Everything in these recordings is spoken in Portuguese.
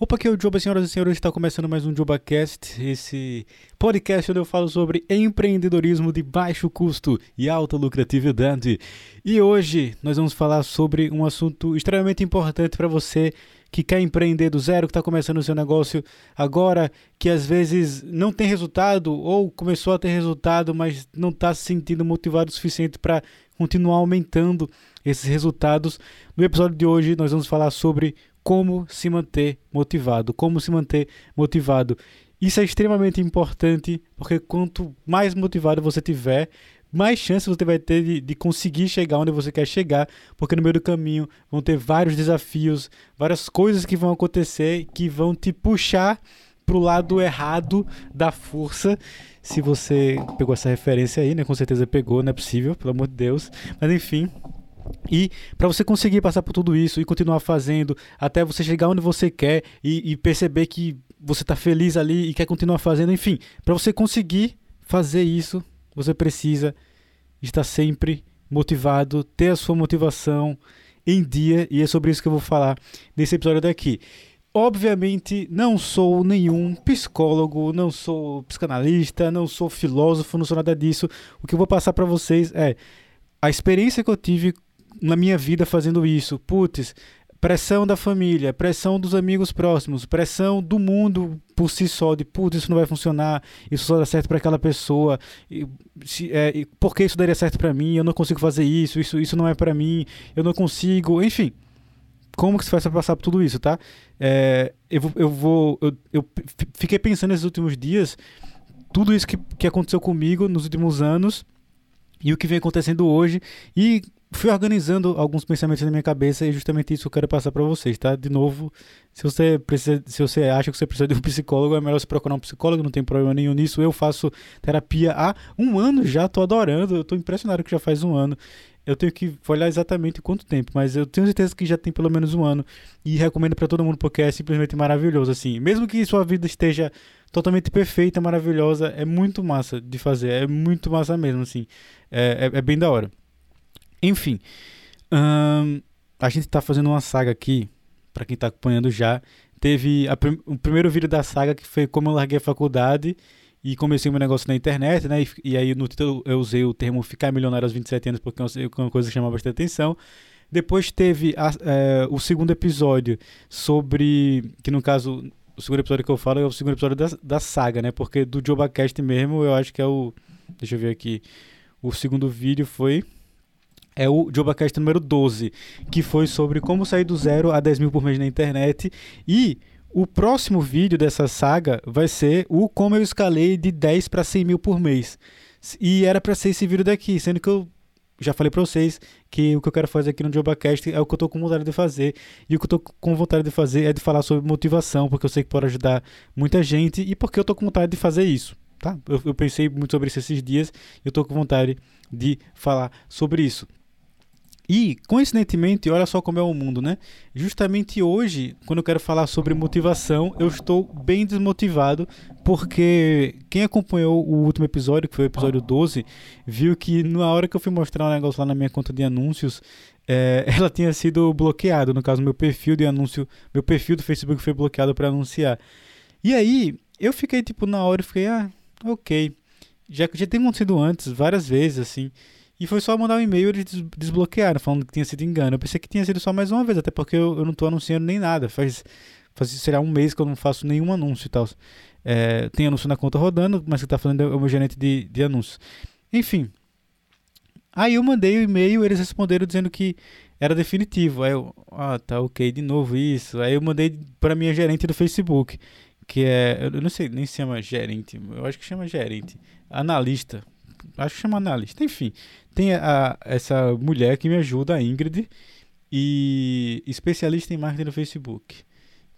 Opa, aqui é o Joba, senhoras e senhores, está começando mais um JobaCast, esse podcast onde eu falo sobre empreendedorismo de baixo custo e alta lucratividade. E hoje nós vamos falar sobre um assunto extremamente importante para você que quer empreender do zero, que está começando o seu negócio agora, que às vezes não tem resultado ou começou a ter resultado, mas não está se sentindo motivado o suficiente para continuar aumentando esses resultados. No episódio de hoje nós vamos falar sobre como se manter motivado, como se manter motivado. Isso é extremamente importante, porque quanto mais motivado você tiver, mais chances você vai ter de, de, conseguir chegar onde você quer chegar, porque no meio do caminho vão ter vários desafios, várias coisas que vão acontecer que vão te puxar pro lado errado da força. Se você pegou essa referência aí, né? Com certeza pegou, não é possível, pelo amor de Deus. Mas enfim, e para você conseguir passar por tudo isso e continuar fazendo até você chegar onde você quer e, e perceber que você está feliz ali e quer continuar fazendo, enfim, para você conseguir fazer isso, você precisa estar sempre motivado, ter a sua motivação em dia e é sobre isso que eu vou falar nesse episódio daqui. Obviamente, não sou nenhum psicólogo, não sou psicanalista, não sou filósofo, não sou nada disso. O que eu vou passar para vocês é a experiência que eu tive na minha vida fazendo isso. Putz, pressão da família, pressão dos amigos próximos, pressão do mundo por si só, de putz, isso não vai funcionar, isso só dá certo para aquela pessoa, e, se, é, por que isso daria certo para mim, eu não consigo fazer isso, isso, isso não é para mim, eu não consigo, enfim. Como que você faz para passar por tudo isso, tá? É, eu, eu vou. Eu, eu fiquei pensando nesses últimos dias, tudo isso que, que aconteceu comigo nos últimos anos e o que vem acontecendo hoje. E fui organizando alguns pensamentos na minha cabeça e justamente isso eu quero passar para vocês, tá? De novo, se você precisa, se você acha que você precisa de um psicólogo, é melhor você procurar um psicólogo, não tem problema nenhum nisso. Eu faço terapia há um ano já, tô adorando, eu tô impressionado que já faz um ano. Eu tenho que olhar exatamente quanto tempo, mas eu tenho certeza que já tem pelo menos um ano e recomendo para todo mundo porque é simplesmente maravilhoso assim. Mesmo que sua vida esteja totalmente perfeita, maravilhosa, é muito massa de fazer, é muito massa mesmo assim. é, é, é bem da hora. Enfim, hum, a gente está fazendo uma saga aqui, para quem está acompanhando já. Teve a, o primeiro vídeo da saga que foi como eu larguei a faculdade e comecei meu negócio na internet, né? E, e, aí no título eu usei o termo ficar milionário aos 27 anos porque é uma coisa que chama bastante atenção. Depois teve a, é, o segundo episódio sobre. Que no caso, o segundo episódio que eu falo é o segundo episódio da, da saga, né? Porque do JobaCast mesmo eu acho que é o. Deixa eu ver aqui. O segundo vídeo foi é o JobaCast número 12, que foi sobre como sair do zero a 10 mil por mês na internet. E o próximo vídeo dessa saga vai ser o como eu escalei de 10 para 100 mil por mês. E era para ser esse vídeo daqui, sendo que eu já falei para vocês que o que eu quero fazer aqui no JobaCast é o que eu tô com vontade de fazer. E o que eu tô com vontade de fazer é de falar sobre motivação, porque eu sei que pode ajudar muita gente e porque eu tô com vontade de fazer isso. Tá? Eu, eu pensei muito sobre isso esses dias e eu tô com vontade de falar sobre isso. E, coincidentemente, olha só como é o mundo, né? Justamente hoje, quando eu quero falar sobre motivação, eu estou bem desmotivado, porque quem acompanhou o último episódio, que foi o episódio 12, viu que na hora que eu fui mostrar um negócio lá na minha conta de anúncios, é, ela tinha sido bloqueada. No caso, meu perfil de anúncio, meu perfil do Facebook foi bloqueado para anunciar. E aí, eu fiquei tipo na hora, eu fiquei, ah, ok. Já, já tem acontecido antes, várias vezes, assim. E foi só mandar um e-mail e eles desbloquearam, falando que tinha sido engano. Eu pensei que tinha sido só mais uma vez, até porque eu, eu não estou anunciando nem nada. Faz, faz, será um mês que eu não faço nenhum anúncio e tal. É, tem anúncio na conta rodando, mas que está fazendo é o meu gerente de, de anúncios. Enfim. Aí eu mandei o e-mail, eles responderam dizendo que era definitivo. Aí eu, ah, tá ok, de novo isso. Aí eu mandei para minha gerente do Facebook, que é, eu não sei nem se chama gerente, eu acho que chama gerente, analista, acho que chama analista, enfim. Tem a, essa mulher que me ajuda, a Ingrid, e especialista em marketing no Facebook.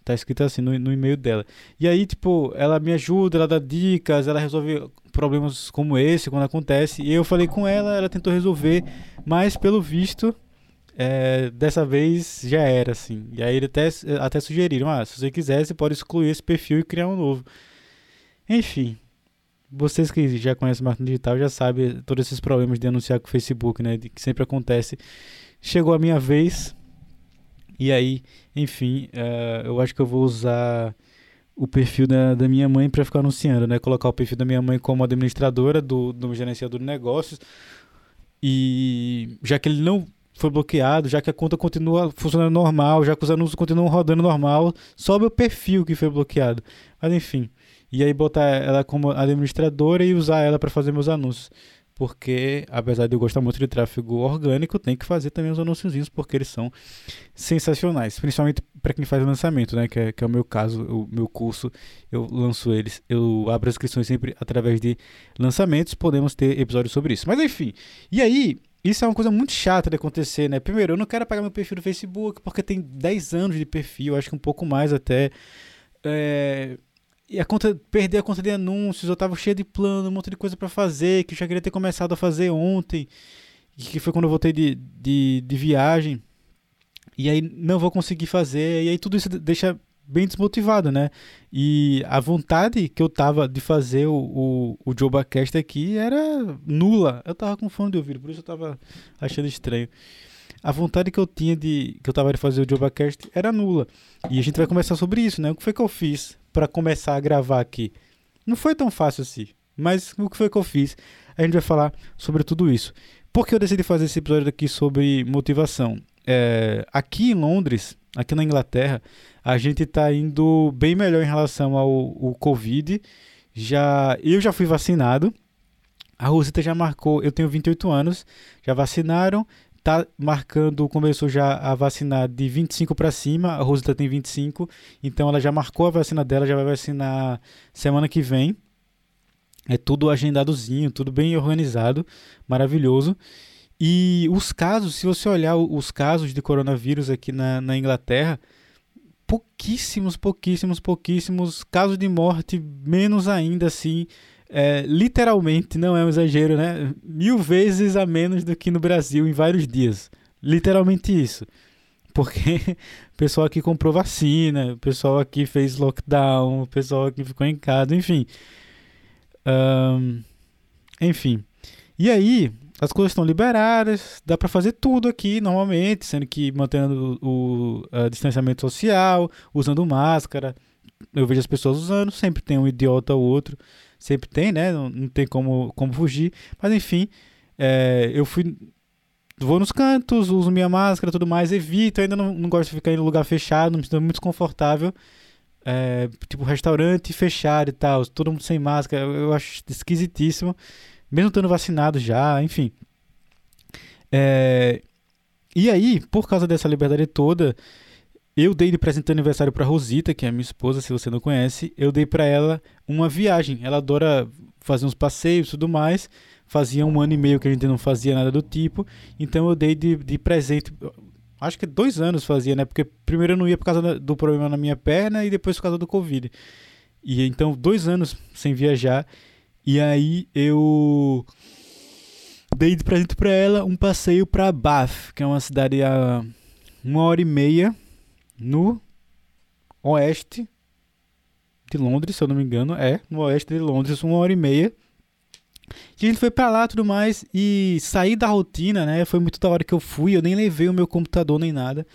Tá escrito assim no, no e-mail dela. E aí, tipo, ela me ajuda, ela dá dicas, ela resolve problemas como esse quando acontece. E eu falei com ela, ela tentou resolver, mas pelo visto, é, dessa vez já era assim. E aí até, até sugeriram: ah, se você quiser, você pode excluir esse perfil e criar um novo. Enfim, vocês que já conhecem marketing digital já sabem todos esses problemas de anunciar com o Facebook, né? Que sempre acontece. Chegou a minha vez E aí, enfim, uh, eu acho que eu vou usar o perfil da, da minha mãe para ficar anunciando, né? Colocar o perfil da minha mãe como administradora do, do gerenciador de negócios. E já que ele não foi bloqueado, já que a conta continua funcionando normal, já que os anúncios continuam rodando normal, só o meu perfil que foi bloqueado. Mas enfim. E aí botar ela como administradora e usar ela para fazer meus anúncios porque apesar de eu gostar muito de tráfego orgânico, tem que fazer também os anúncios porque eles são sensacionais, principalmente para quem faz lançamento, né, que é, que é o meu caso, o meu curso, eu lanço eles, eu abro as inscrições sempre através de lançamentos, podemos ter episódios sobre isso. Mas enfim, e aí, isso é uma coisa muito chata de acontecer, né? Primeiro, eu não quero apagar meu perfil do Facebook, porque tem 10 anos de perfil, acho que um pouco mais até. É, e a conta, perder a conta de anúncios, eu tava cheio de plano, um monte de coisa para fazer, que eu já queria ter começado a fazer ontem, que foi quando eu voltei de, de, de viagem. E aí não vou conseguir fazer, e aí tudo isso deixa bem desmotivado, né? E a vontade que eu tava de fazer o, o, o JobaCast aqui era nula. Eu tava com fome de ouvir, por isso eu tava achando estranho. A vontade que eu tinha de que eu tava de fazer o JobaCast era nula. E a gente vai conversar sobre isso, né? O que foi que eu fiz para começar a gravar aqui. Não foi tão fácil assim, mas o que foi que eu fiz? A gente vai falar sobre tudo isso. Por que eu decidi fazer esse episódio aqui sobre motivação? É, aqui em Londres, aqui na Inglaterra, a gente está indo bem melhor em relação ao, Covid. Já, eu já fui vacinado. A Rosita já marcou, eu tenho 28 anos, já vacinaram tá marcando, começou já a vacinar de 25 para cima, a Rosita tem 25, então ela já marcou a vacina dela, já vai vacinar semana que vem. É tudo agendadozinho, tudo bem organizado, maravilhoso. E os casos, se você olhar os casos de coronavírus aqui na, na Inglaterra, pouquíssimos, pouquíssimos, pouquíssimos casos de morte, menos ainda assim é, literalmente, não é um exagero, né? Mil vezes a menos do que no Brasil em vários dias. Literalmente isso. Porque o pessoal aqui comprou vacina, o pessoal aqui fez lockdown, o pessoal aqui ficou em casa, enfim. Um, enfim. E aí, as coisas estão liberadas, dá para fazer tudo aqui normalmente, sendo que mantendo o, o distanciamento social, usando máscara. Eu vejo as pessoas usando, sempre tem um idiota ou outro sempre tem, né? Não, não tem como, como fugir. Mas enfim, é, eu fui. Vou nos cantos, uso minha máscara tudo mais, evito, ainda não, não gosto de ficar em lugar fechado, me sinto muito desconfortável. É, tipo, restaurante fechado e tal, todo mundo sem máscara, eu, eu acho esquisitíssimo. Mesmo estando vacinado já, enfim. É, e aí, por causa dessa liberdade toda, eu dei de presente de aniversário para Rosita, que é minha esposa, se você não conhece. Eu dei para ela uma viagem. Ela adora fazer uns passeios e tudo mais. Fazia um ano e meio que a gente não fazia nada do tipo. Então eu dei de, de presente. Acho que dois anos fazia, né? Porque primeiro eu não ia por causa do problema na minha perna e depois por causa do Covid. E então, dois anos sem viajar. E aí eu dei de presente para ela um passeio para Bath, que é uma cidade a uma hora e meia no oeste de Londres, se eu não me engano, é, no oeste de Londres, uma hora e meia. E a gente foi pra lá tudo mais e sair da rotina, né? Foi muito da hora que eu fui, eu nem levei o meu computador nem nada.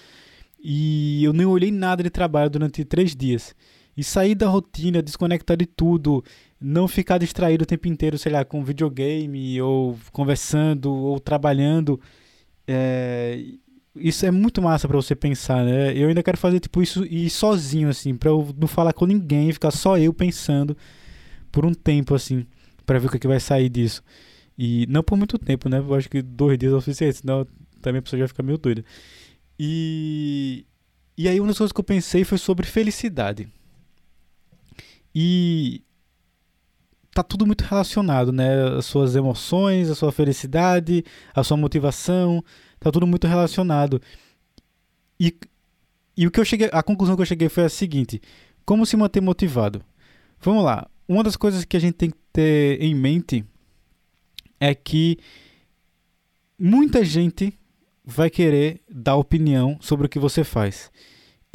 E eu nem olhei nada de trabalho durante três dias. E sair da rotina, desconectar de tudo, não ficar distraído o tempo inteiro, sei lá, com videogame, ou conversando, ou trabalhando. É, isso é muito massa para você pensar, né? Eu ainda quero fazer tipo isso e sozinho assim, para eu não falar com ninguém, ficar só eu pensando por um tempo assim, para ver o que, é que vai sair disso. E não por muito tempo, né? Eu acho que dois dias é o suficiente, senão também a pessoa já fica meio doida. E e aí uma das coisas que eu pensei foi sobre felicidade. E tá tudo muito relacionado, né? As suas emoções, a sua felicidade, a sua motivação, tá tudo muito relacionado. E, e o que eu cheguei, a conclusão que eu cheguei foi a seguinte: como se manter motivado? Vamos lá. Uma das coisas que a gente tem que ter em mente é que muita gente vai querer dar opinião sobre o que você faz.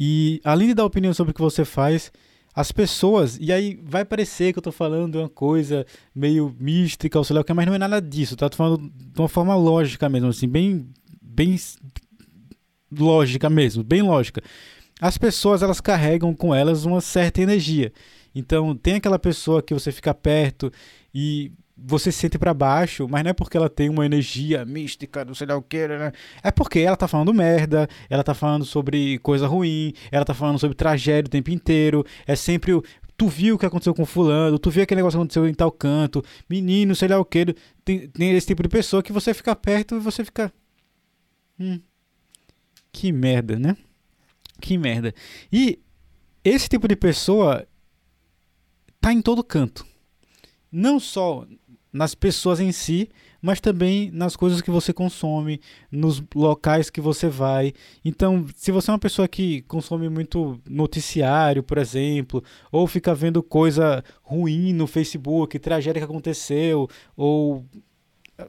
E além de dar opinião sobre o que você faz, as pessoas, e aí vai parecer que eu tô falando uma coisa meio mística ou sei lá o que, mas não é nada disso, tá? Tô falando de uma forma lógica mesmo, assim, bem, bem lógica mesmo, bem lógica. As pessoas elas carregam com elas uma certa energia. Então tem aquela pessoa que você fica perto e você se sente para baixo, mas não é porque ela tem uma energia mística, não sei lá o que, né? É porque ela tá falando merda, ela tá falando sobre coisa ruim, ela tá falando sobre tragédia o tempo inteiro, é sempre o. Tu viu o que aconteceu com fulano, tu viu aquele negócio que aconteceu em tal canto, menino, sei lá o que. Tem, tem esse tipo de pessoa que você fica perto e você fica. Hum. Que merda, né? Que merda. E esse tipo de pessoa tá em todo canto. Não só nas pessoas em si, mas também nas coisas que você consome, nos locais que você vai. Então, se você é uma pessoa que consome muito noticiário, por exemplo, ou fica vendo coisa ruim no Facebook, tragédia que aconteceu, ou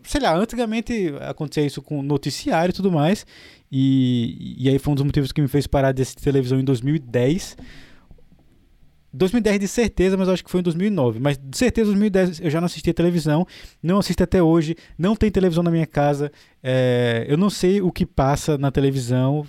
sei lá, antigamente acontecia isso com noticiário e tudo mais, e, e aí foi um dos motivos que me fez parar de assistir televisão em 2010 2010 de certeza, mas acho que foi em 2009. Mas de certeza, em 2010 eu já não assistia televisão, não assisto até hoje, não tem televisão na minha casa. É, eu não sei o que passa na televisão.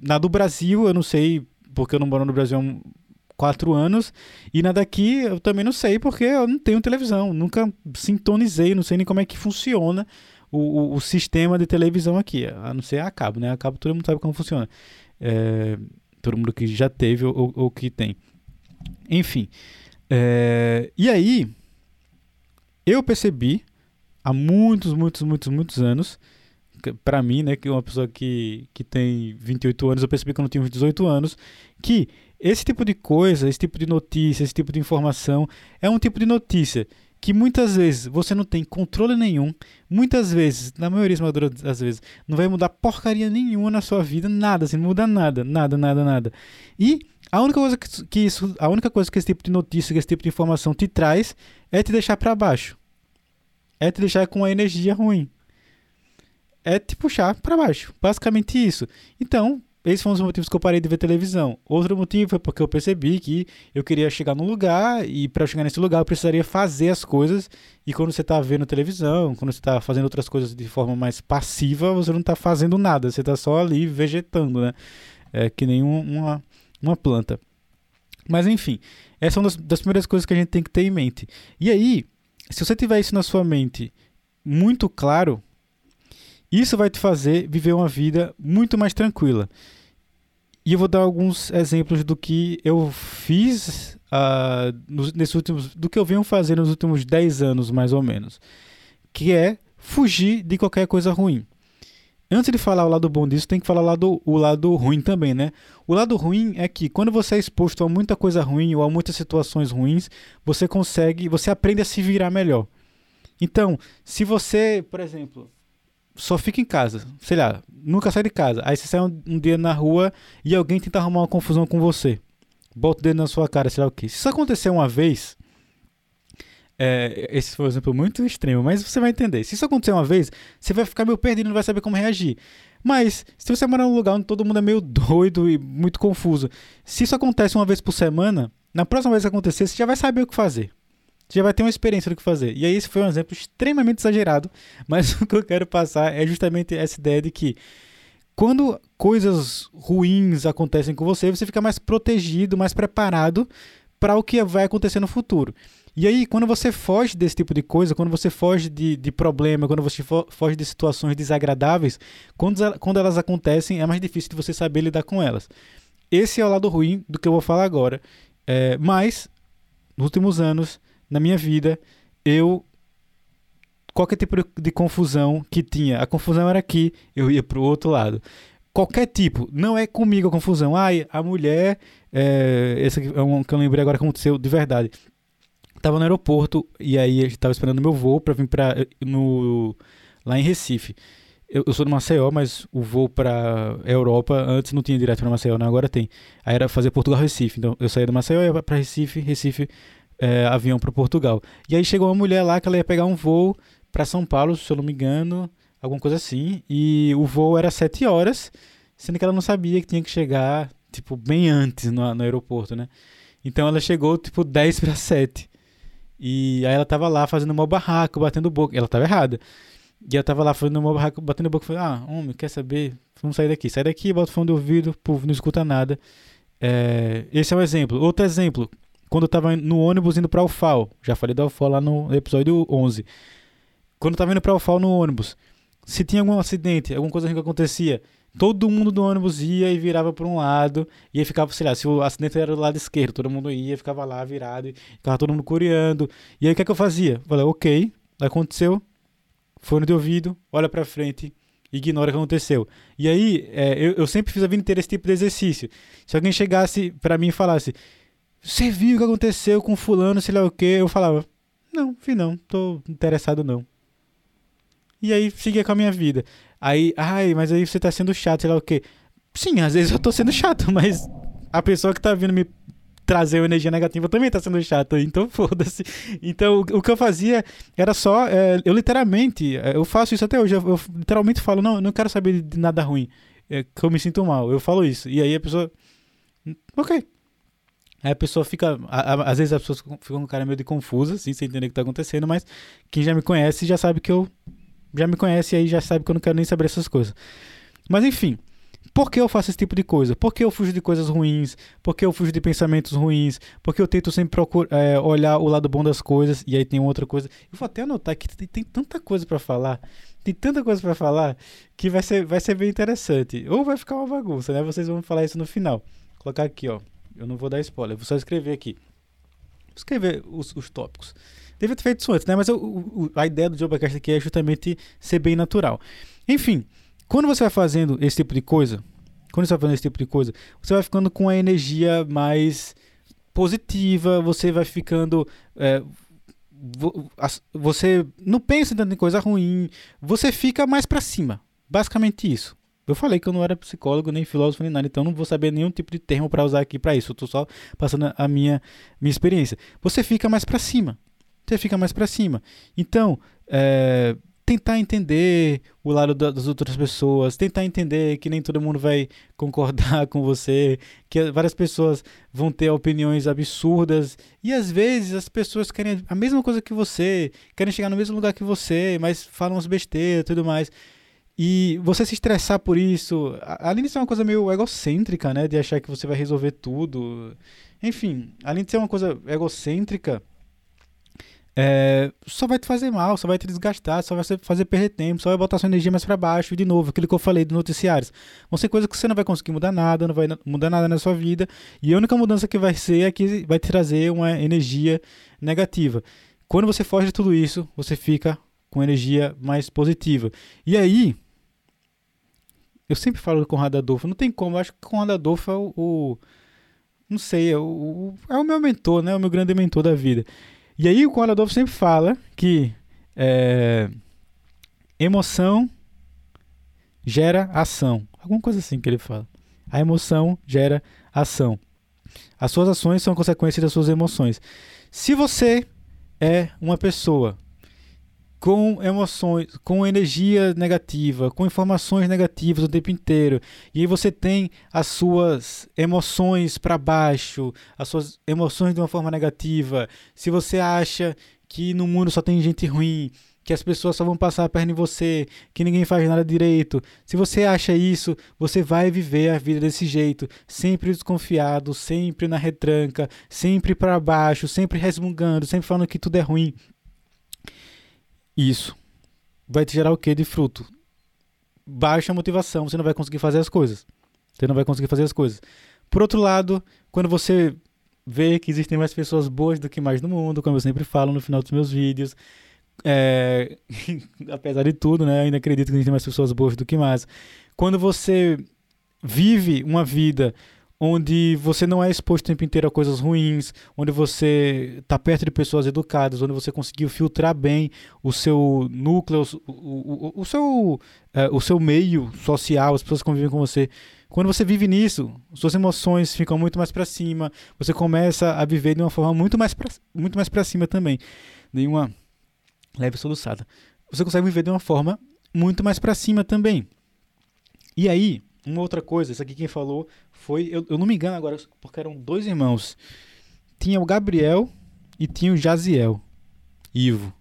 Na do Brasil, eu não sei, porque eu não moro no Brasil há quatro anos. E na daqui, eu também não sei, porque eu não tenho televisão. Nunca sintonizei, não sei nem como é que funciona o, o, o sistema de televisão aqui. A não ser a cabo, né? A cabo todo mundo sabe como funciona. É, todo mundo que já teve ou, ou que tem. Enfim. É, e aí, eu percebi há muitos, muitos, muitos, muitos anos, para mim, né, que uma pessoa que, que tem 28 anos, eu percebi quando eu tinha uns 18 anos, que esse tipo de coisa, esse tipo de notícia, esse tipo de informação é um tipo de notícia que muitas vezes você não tem controle nenhum, muitas vezes, na maioria das vezes, não vai mudar porcaria nenhuma na sua vida, nada, assim, não muda nada, nada, nada, nada. E a única coisa que, que isso, a única coisa que esse tipo de notícia, que esse tipo de informação te traz é te deixar para baixo. É te deixar com uma energia ruim. É te puxar para baixo. Basicamente isso. Então, esses foram os motivos que eu parei de ver televisão. Outro motivo foi porque eu percebi que eu queria chegar num lugar e para chegar nesse lugar eu precisaria fazer as coisas. E quando você está vendo televisão, quando você está fazendo outras coisas de forma mais passiva, você não está fazendo nada. Você está só ali vegetando, né? É que nem uma, uma planta. Mas enfim, essa é uma das, das primeiras coisas que a gente tem que ter em mente. E aí, se você tiver isso na sua mente muito claro, isso vai te fazer viver uma vida muito mais tranquila. E eu vou dar alguns exemplos do que eu fiz uh, nos, nesses últimos, do que eu venho fazendo nos últimos 10 anos, mais ou menos. Que é fugir de qualquer coisa ruim. Antes de falar o lado bom disso, tem que falar o lado, o lado ruim também, né? O lado ruim é que quando você é exposto a muita coisa ruim ou a muitas situações ruins, você consegue, você aprende a se virar melhor. Então, se você, por exemplo, só fica em casa, sei lá, nunca sai de casa, aí você sai um, um dia na rua e alguém tenta arrumar uma confusão com você, bota o dedo na sua cara, sei lá o que. Se isso acontecer uma vez, é, esse foi um exemplo muito extremo, mas você vai entender. Se isso acontecer uma vez, você vai ficar meio perdido e não vai saber como reagir. Mas, se você morar num lugar onde todo mundo é meio doido e muito confuso, se isso acontece uma vez por semana, na próxima vez que acontecer, você já vai saber o que fazer. Você já vai ter uma experiência do que fazer. E aí, esse foi um exemplo extremamente exagerado, mas o que eu quero passar é justamente essa ideia de que quando coisas ruins acontecem com você, você fica mais protegido, mais preparado para o que vai acontecer no futuro. E aí, quando você foge desse tipo de coisa, quando você foge de, de problema, quando você foge de situações desagradáveis, quando, quando elas acontecem, é mais difícil de você saber lidar com elas. Esse é o lado ruim do que eu vou falar agora. É, mas, nos últimos anos, na minha vida, eu. Qualquer tipo de confusão que tinha, a confusão era aqui, eu ia para o outro lado qualquer tipo, não é comigo a confusão. Ai, a mulher. É, esse é um que eu lembrei agora que aconteceu de verdade. Tava no aeroporto e aí eu tava esperando meu voo para vir para no lá em Recife. Eu, eu, sou de Maceió, mas o voo para Europa antes não tinha direto para Maceió, né? agora tem. Aí era fazer Portugal Recife. Então eu saía de Maceió ia para Recife, Recife é, avião para Portugal. E aí chegou uma mulher lá que ela ia pegar um voo para São Paulo, se eu não me engano, alguma coisa assim. E o voo era sete horas, sendo que ela não sabia que tinha que chegar tipo bem antes no, no aeroporto, né? Então ela chegou tipo 10 para 7. E aí ela tava lá fazendo uma barraco, batendo boca. Ela tava errada. E eu tava lá fazendo uma barraca, batendo boca, falei, ah, homem, quer saber? Vamos sair daqui. Sai daqui, bota o fone de ouvido, puf, não escuta nada. É, esse é um exemplo. Outro exemplo, quando eu tava no ônibus indo pra UFAL, já falei da UFAL lá no episódio 11. Quando eu tava indo pra UFAL no ônibus, se tinha algum acidente, alguma coisa que acontecia, todo mundo do ônibus ia e virava para um lado, e aí ficava, sei lá, se o acidente era do lado esquerdo, todo mundo ia, ficava lá virado, e ficava todo mundo coreando. E aí o que é que eu fazia? Falei, ok, aconteceu, fone de ouvido, olha para frente, ignora o que aconteceu. E aí, é, eu, eu, sempre fiz a vida inteira esse tipo de exercício. Se alguém chegasse para mim e falasse, você viu o que aconteceu com fulano, sei lá o que, eu falava, não, vi não, tô interessado não. E aí seguia com a minha vida. Aí, ai, mas aí você tá sendo chato, sei lá o quê. Sim, às vezes eu tô sendo chato, mas a pessoa que tá vindo me trazer energia negativa também tá sendo chata, então foda-se. Então, o, o, que eu fazia era só, é, eu literalmente, é, eu faço isso até hoje, eu, eu literalmente falo, não, não quero saber de nada ruim, é, que eu me sinto mal, eu falo isso. E aí a pessoa, ok. Aí a pessoa fica, a, a, às vezes as pessoas ficam com cara meio de confusa, assim, sem entender o que tá acontecendo, mas quem já me conhece já sabe que eu já me conhece aí, já sabe que eu não quero nem saber essas coisas. Mas enfim, por que eu faço esse tipo de coisa? Por que eu fujo de coisas ruins? Por que eu fujo de pensamentos ruins? Porque eu tento sempre procurar, é, olhar o lado bom das coisas. E aí tem outra coisa. Eu vou até anotar que tem, tem tanta coisa para falar. Tem tanta coisa para falar que vai ser, vai ser bem interessante. Ou vai ficar uma bagunça, né? Vocês vão falar isso no final. Vou colocar aqui, ó. Eu não vou dar spoiler, vou só escrever aqui. Vou escrever os, os tópicos. Devia ter feito isso antes, né? Mas eu, o, a ideia do Jobacast aqui é justamente ser bem natural. Enfim, quando você vai fazendo esse tipo de coisa, quando você vai fazendo esse tipo de coisa, você vai ficando com a energia mais positiva, você vai ficando. É, você não pensa tanto em coisa ruim, você fica mais para cima. Basicamente isso. Eu falei que eu não era psicólogo, nem filósofo, nem nada, então não vou saber nenhum tipo de termo para usar aqui para isso. Eu tô só passando a minha, minha experiência. Você fica mais para cima você fica mais para cima. Então, é, tentar entender o lado das outras pessoas, tentar entender que nem todo mundo vai concordar com você, que várias pessoas vão ter opiniões absurdas e às vezes as pessoas querem a mesma coisa que você, querem chegar no mesmo lugar que você, mas falam as besteiras e tudo mais. E você se estressar por isso, além de ser uma coisa meio egocêntrica, né, de achar que você vai resolver tudo. Enfim, além de ser uma coisa egocêntrica, é, só vai te fazer mal, só vai te desgastar, só vai fazer perder tempo, só vai botar sua energia mais para baixo. E de novo, aquilo que eu falei dos noticiários. Vão ser coisas que você não vai conseguir mudar nada, não vai mudar nada na sua vida. E a única mudança que vai ser é que vai te trazer uma energia negativa. Quando você foge de tudo isso, você fica com energia mais positiva. E aí, eu sempre falo do Conrado Adolfo, não tem como, eu acho que o Conrado Adolfo é o, o não sei, é o, é o meu mentor, né? O meu grande mentor da vida. E aí o Conrad Adolfo sempre fala que é, emoção gera ação. Alguma coisa assim que ele fala. A emoção gera ação. As suas ações são consequência das suas emoções. Se você é uma pessoa com emoções, com energia negativa, com informações negativas o tempo inteiro, e aí você tem as suas emoções para baixo, as suas emoções de uma forma negativa, se você acha que no mundo só tem gente ruim, que as pessoas só vão passar a perna em você, que ninguém faz nada direito. Se você acha isso, você vai viver a vida desse jeito, sempre desconfiado, sempre na retranca, sempre para baixo, sempre resmungando, sempre falando que tudo é ruim. Isso vai te gerar o que de fruto? Baixa motivação, você não vai conseguir fazer as coisas. Você não vai conseguir fazer as coisas. Por outro lado, quando você vê que existem mais pessoas boas do que mais no mundo, como eu sempre falo no final dos meus vídeos, é, apesar de tudo, né, ainda acredito que existem mais pessoas boas do que mais. Quando você vive uma vida onde você não é exposto o tempo inteiro a coisas ruins, onde você está perto de pessoas educadas, onde você conseguiu filtrar bem o seu núcleo, o, o, o seu, é, o seu meio social, as pessoas que convivem com você. Quando você vive nisso, suas emoções ficam muito mais para cima, você começa a viver de uma forma muito mais muito mais para cima também, de uma leve soluçada. Você consegue viver de uma forma muito mais para cima também. E aí, uma outra coisa, isso aqui quem falou foi, eu, eu não me engano agora, porque eram dois irmãos. Tinha o Gabriel e tinha o Jaziel. Ivo.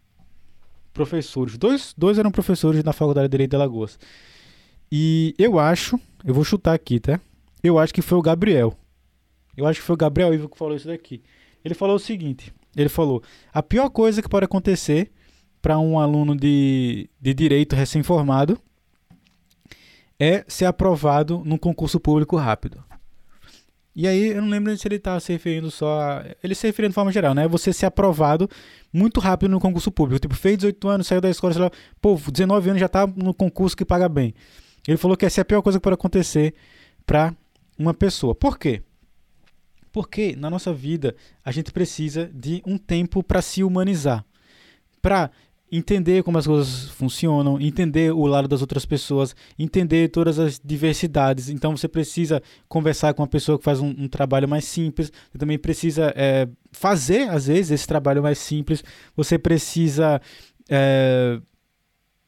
professores. Dois, dois eram professores na Faculdade de Direito de Alagoas. E eu acho, eu vou chutar aqui, tá? Eu acho que foi o Gabriel. Eu acho que foi o Gabriel Ivo que falou isso daqui. Ele falou o seguinte: ele falou, a pior coisa que pode acontecer para um aluno de, de direito recém-formado é ser aprovado num concurso público rápido. E aí, eu não lembro se ele estava se referindo só a. Ele se referindo de forma geral, né? Você ser aprovado muito rápido no concurso público. Tipo, fez 18 anos, saiu da escola, sei lá, pô, 19 anos já tá no concurso que paga bem. Ele falou que essa é a pior coisa que pode acontecer para uma pessoa. Por quê? Porque na nossa vida a gente precisa de um tempo para se humanizar. Para entender como as coisas funcionam, entender o lado das outras pessoas, entender todas as diversidades. Então você precisa conversar com uma pessoa que faz um, um trabalho mais simples. Você também precisa é, fazer, às vezes, esse trabalho mais simples. Você precisa. É,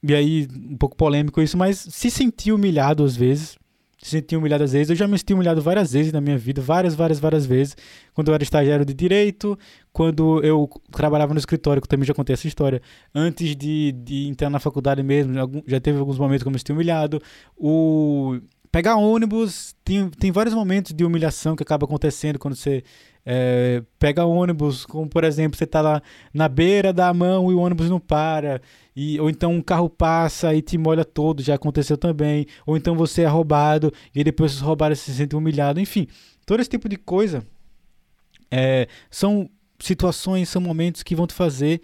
e aí, um pouco polêmico isso, mas se sentir humilhado às vezes se sentir humilhado às vezes. Eu já me senti humilhado várias vezes na minha vida, várias, várias, várias vezes. Quando eu era estagiário de direito, quando eu trabalhava no escritório, que também já contei essa história, antes de, de entrar na faculdade mesmo, já teve alguns momentos que eu me senti humilhado. O pegar ônibus, tem, tem vários momentos de humilhação que acaba acontecendo quando você é, pega ônibus, como por exemplo, você está lá na beira da mão e o ônibus não para, e, ou então um carro passa e te molha todo, já aconteceu também, ou então você é roubado e depois os roubados se sentem humilhado, enfim, todo esse tipo de coisa é, são situações, são momentos que vão te fazer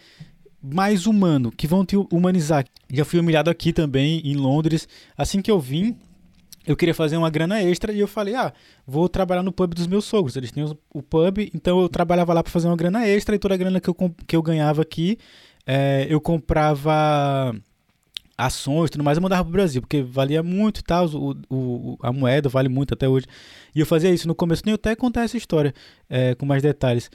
mais humano, que vão te humanizar. Já fui humilhado aqui também em Londres, assim que eu vim eu queria fazer uma grana extra e eu falei, ah, vou trabalhar no pub dos meus sogros. Eles têm o pub, então eu trabalhava lá para fazer uma grana extra e toda a grana que eu, que eu ganhava aqui, é, eu comprava ações tudo mais, eu mandava pro Brasil, porque valia muito e tal, o, o, a moeda vale muito até hoje. E eu fazia isso no começo, nem até contar essa história é, com mais detalhes.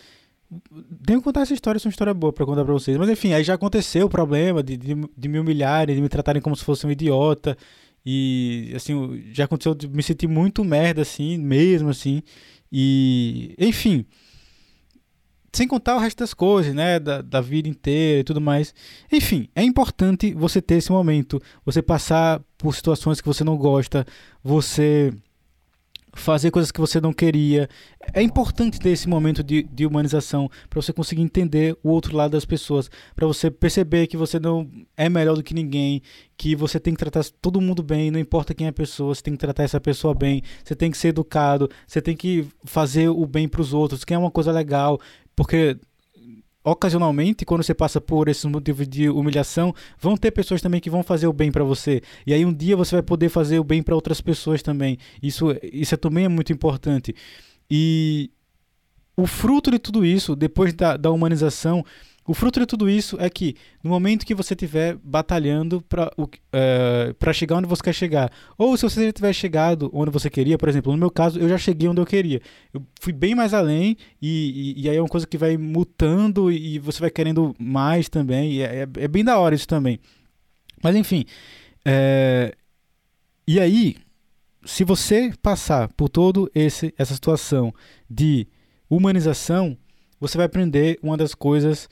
Tenho que contar essa história, essa é uma história boa para contar para vocês. Mas enfim, aí já aconteceu o problema de, de, de me humilharem, de me tratarem como se fosse um idiota. E, assim, já aconteceu de me sentir muito merda, assim, mesmo, assim. E, enfim. Sem contar o resto das coisas, né? Da, da vida inteira e tudo mais. Enfim, é importante você ter esse momento. Você passar por situações que você não gosta. Você fazer coisas que você não queria. É importante ter esse momento de, de humanização para você conseguir entender o outro lado das pessoas, para você perceber que você não é melhor do que ninguém, que você tem que tratar todo mundo bem, não importa quem é a pessoa, você tem que tratar essa pessoa bem, você tem que ser educado, você tem que fazer o bem para os outros, que é uma coisa legal, porque ocasionalmente, quando você passa por esses motivos de humilhação, vão ter pessoas também que vão fazer o bem para você. E aí um dia você vai poder fazer o bem para outras pessoas também. Isso, isso é, também é muito importante. E o fruto de tudo isso, depois da, da humanização, o fruto de tudo isso é que, no momento que você estiver batalhando para uh, chegar onde você quer chegar, ou se você tiver chegado onde você queria, por exemplo, no meu caso, eu já cheguei onde eu queria. Eu fui bem mais além, e, e, e aí é uma coisa que vai mutando e você vai querendo mais também, e é, é bem da hora isso também. Mas enfim, é, e aí, se você passar por todo esse essa situação de humanização, você vai aprender uma das coisas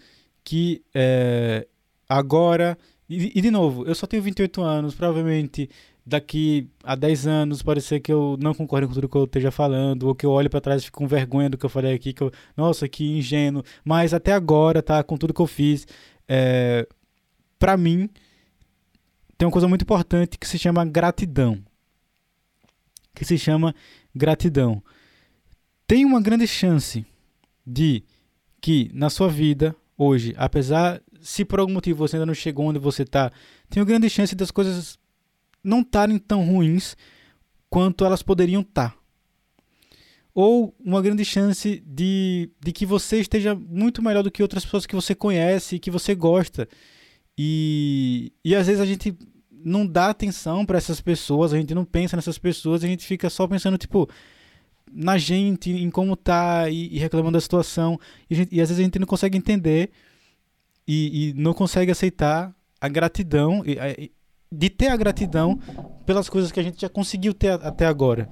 que é, agora. E, e, de novo, eu só tenho 28 anos, provavelmente daqui a 10 anos pode ser que eu não concorde com tudo que eu esteja falando, ou que eu olhe para trás e fico com vergonha do que eu falei aqui, que eu, nossa, que ingênuo. Mas até agora, tá, com tudo que eu fiz, é, para mim, tem uma coisa muito importante que se chama gratidão. Que se chama gratidão. Tem uma grande chance de que na sua vida hoje, apesar se por algum motivo você ainda não chegou onde você está, tem uma grande chance das coisas não estarem tão ruins quanto elas poderiam estar. Ou uma grande chance de, de que você esteja muito melhor do que outras pessoas que você conhece e que você gosta. E, e às vezes a gente não dá atenção para essas pessoas, a gente não pensa nessas pessoas, a gente fica só pensando, tipo, na gente, em como tá e, e reclamando da situação. E, gente, e, às vezes a gente não consegue entender e, e não consegue aceitar a gratidão, de ter a gratidão pelas coisas que a gente já conseguiu ter até agora.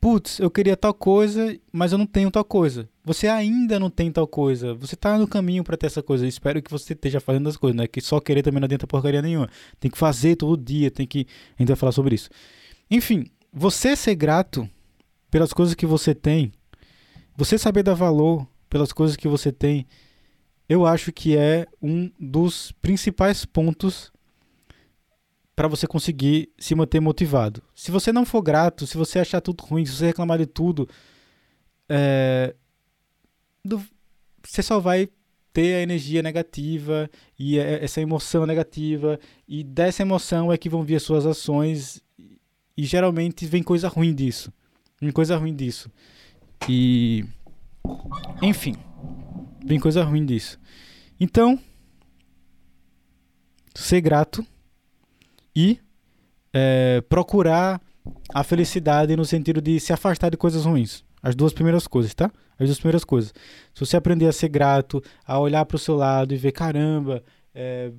putz, eu queria tal coisa, mas eu não tenho tal coisa. Você ainda não tem tal coisa. Você tá no caminho para ter essa coisa. Eu espero que você esteja fazendo as coisas, né? Que só querer também não adianta porcaria nenhuma. Tem que fazer todo dia, tem que. A gente vai falar sobre isso. Enfim, você ser grato pelas coisas que você tem, você saber dar valor pelas coisas que você tem, eu acho que é um dos principais pontos para você conseguir se manter motivado. Se você não for grato, se você achar tudo ruim, se você reclamar de tudo, é, do, você só vai ter a energia negativa e essa emoção negativa e dessa emoção é que vão vir as suas ações e geralmente vem coisa ruim disso. Vem coisa ruim disso. E enfim, vem coisa ruim disso. Então, ser grato e é, procurar a felicidade no sentido de se afastar de coisas ruins. As duas primeiras coisas, tá? As duas primeiras coisas. Se você aprender a ser grato, a olhar para o seu lado e ver, caramba, é,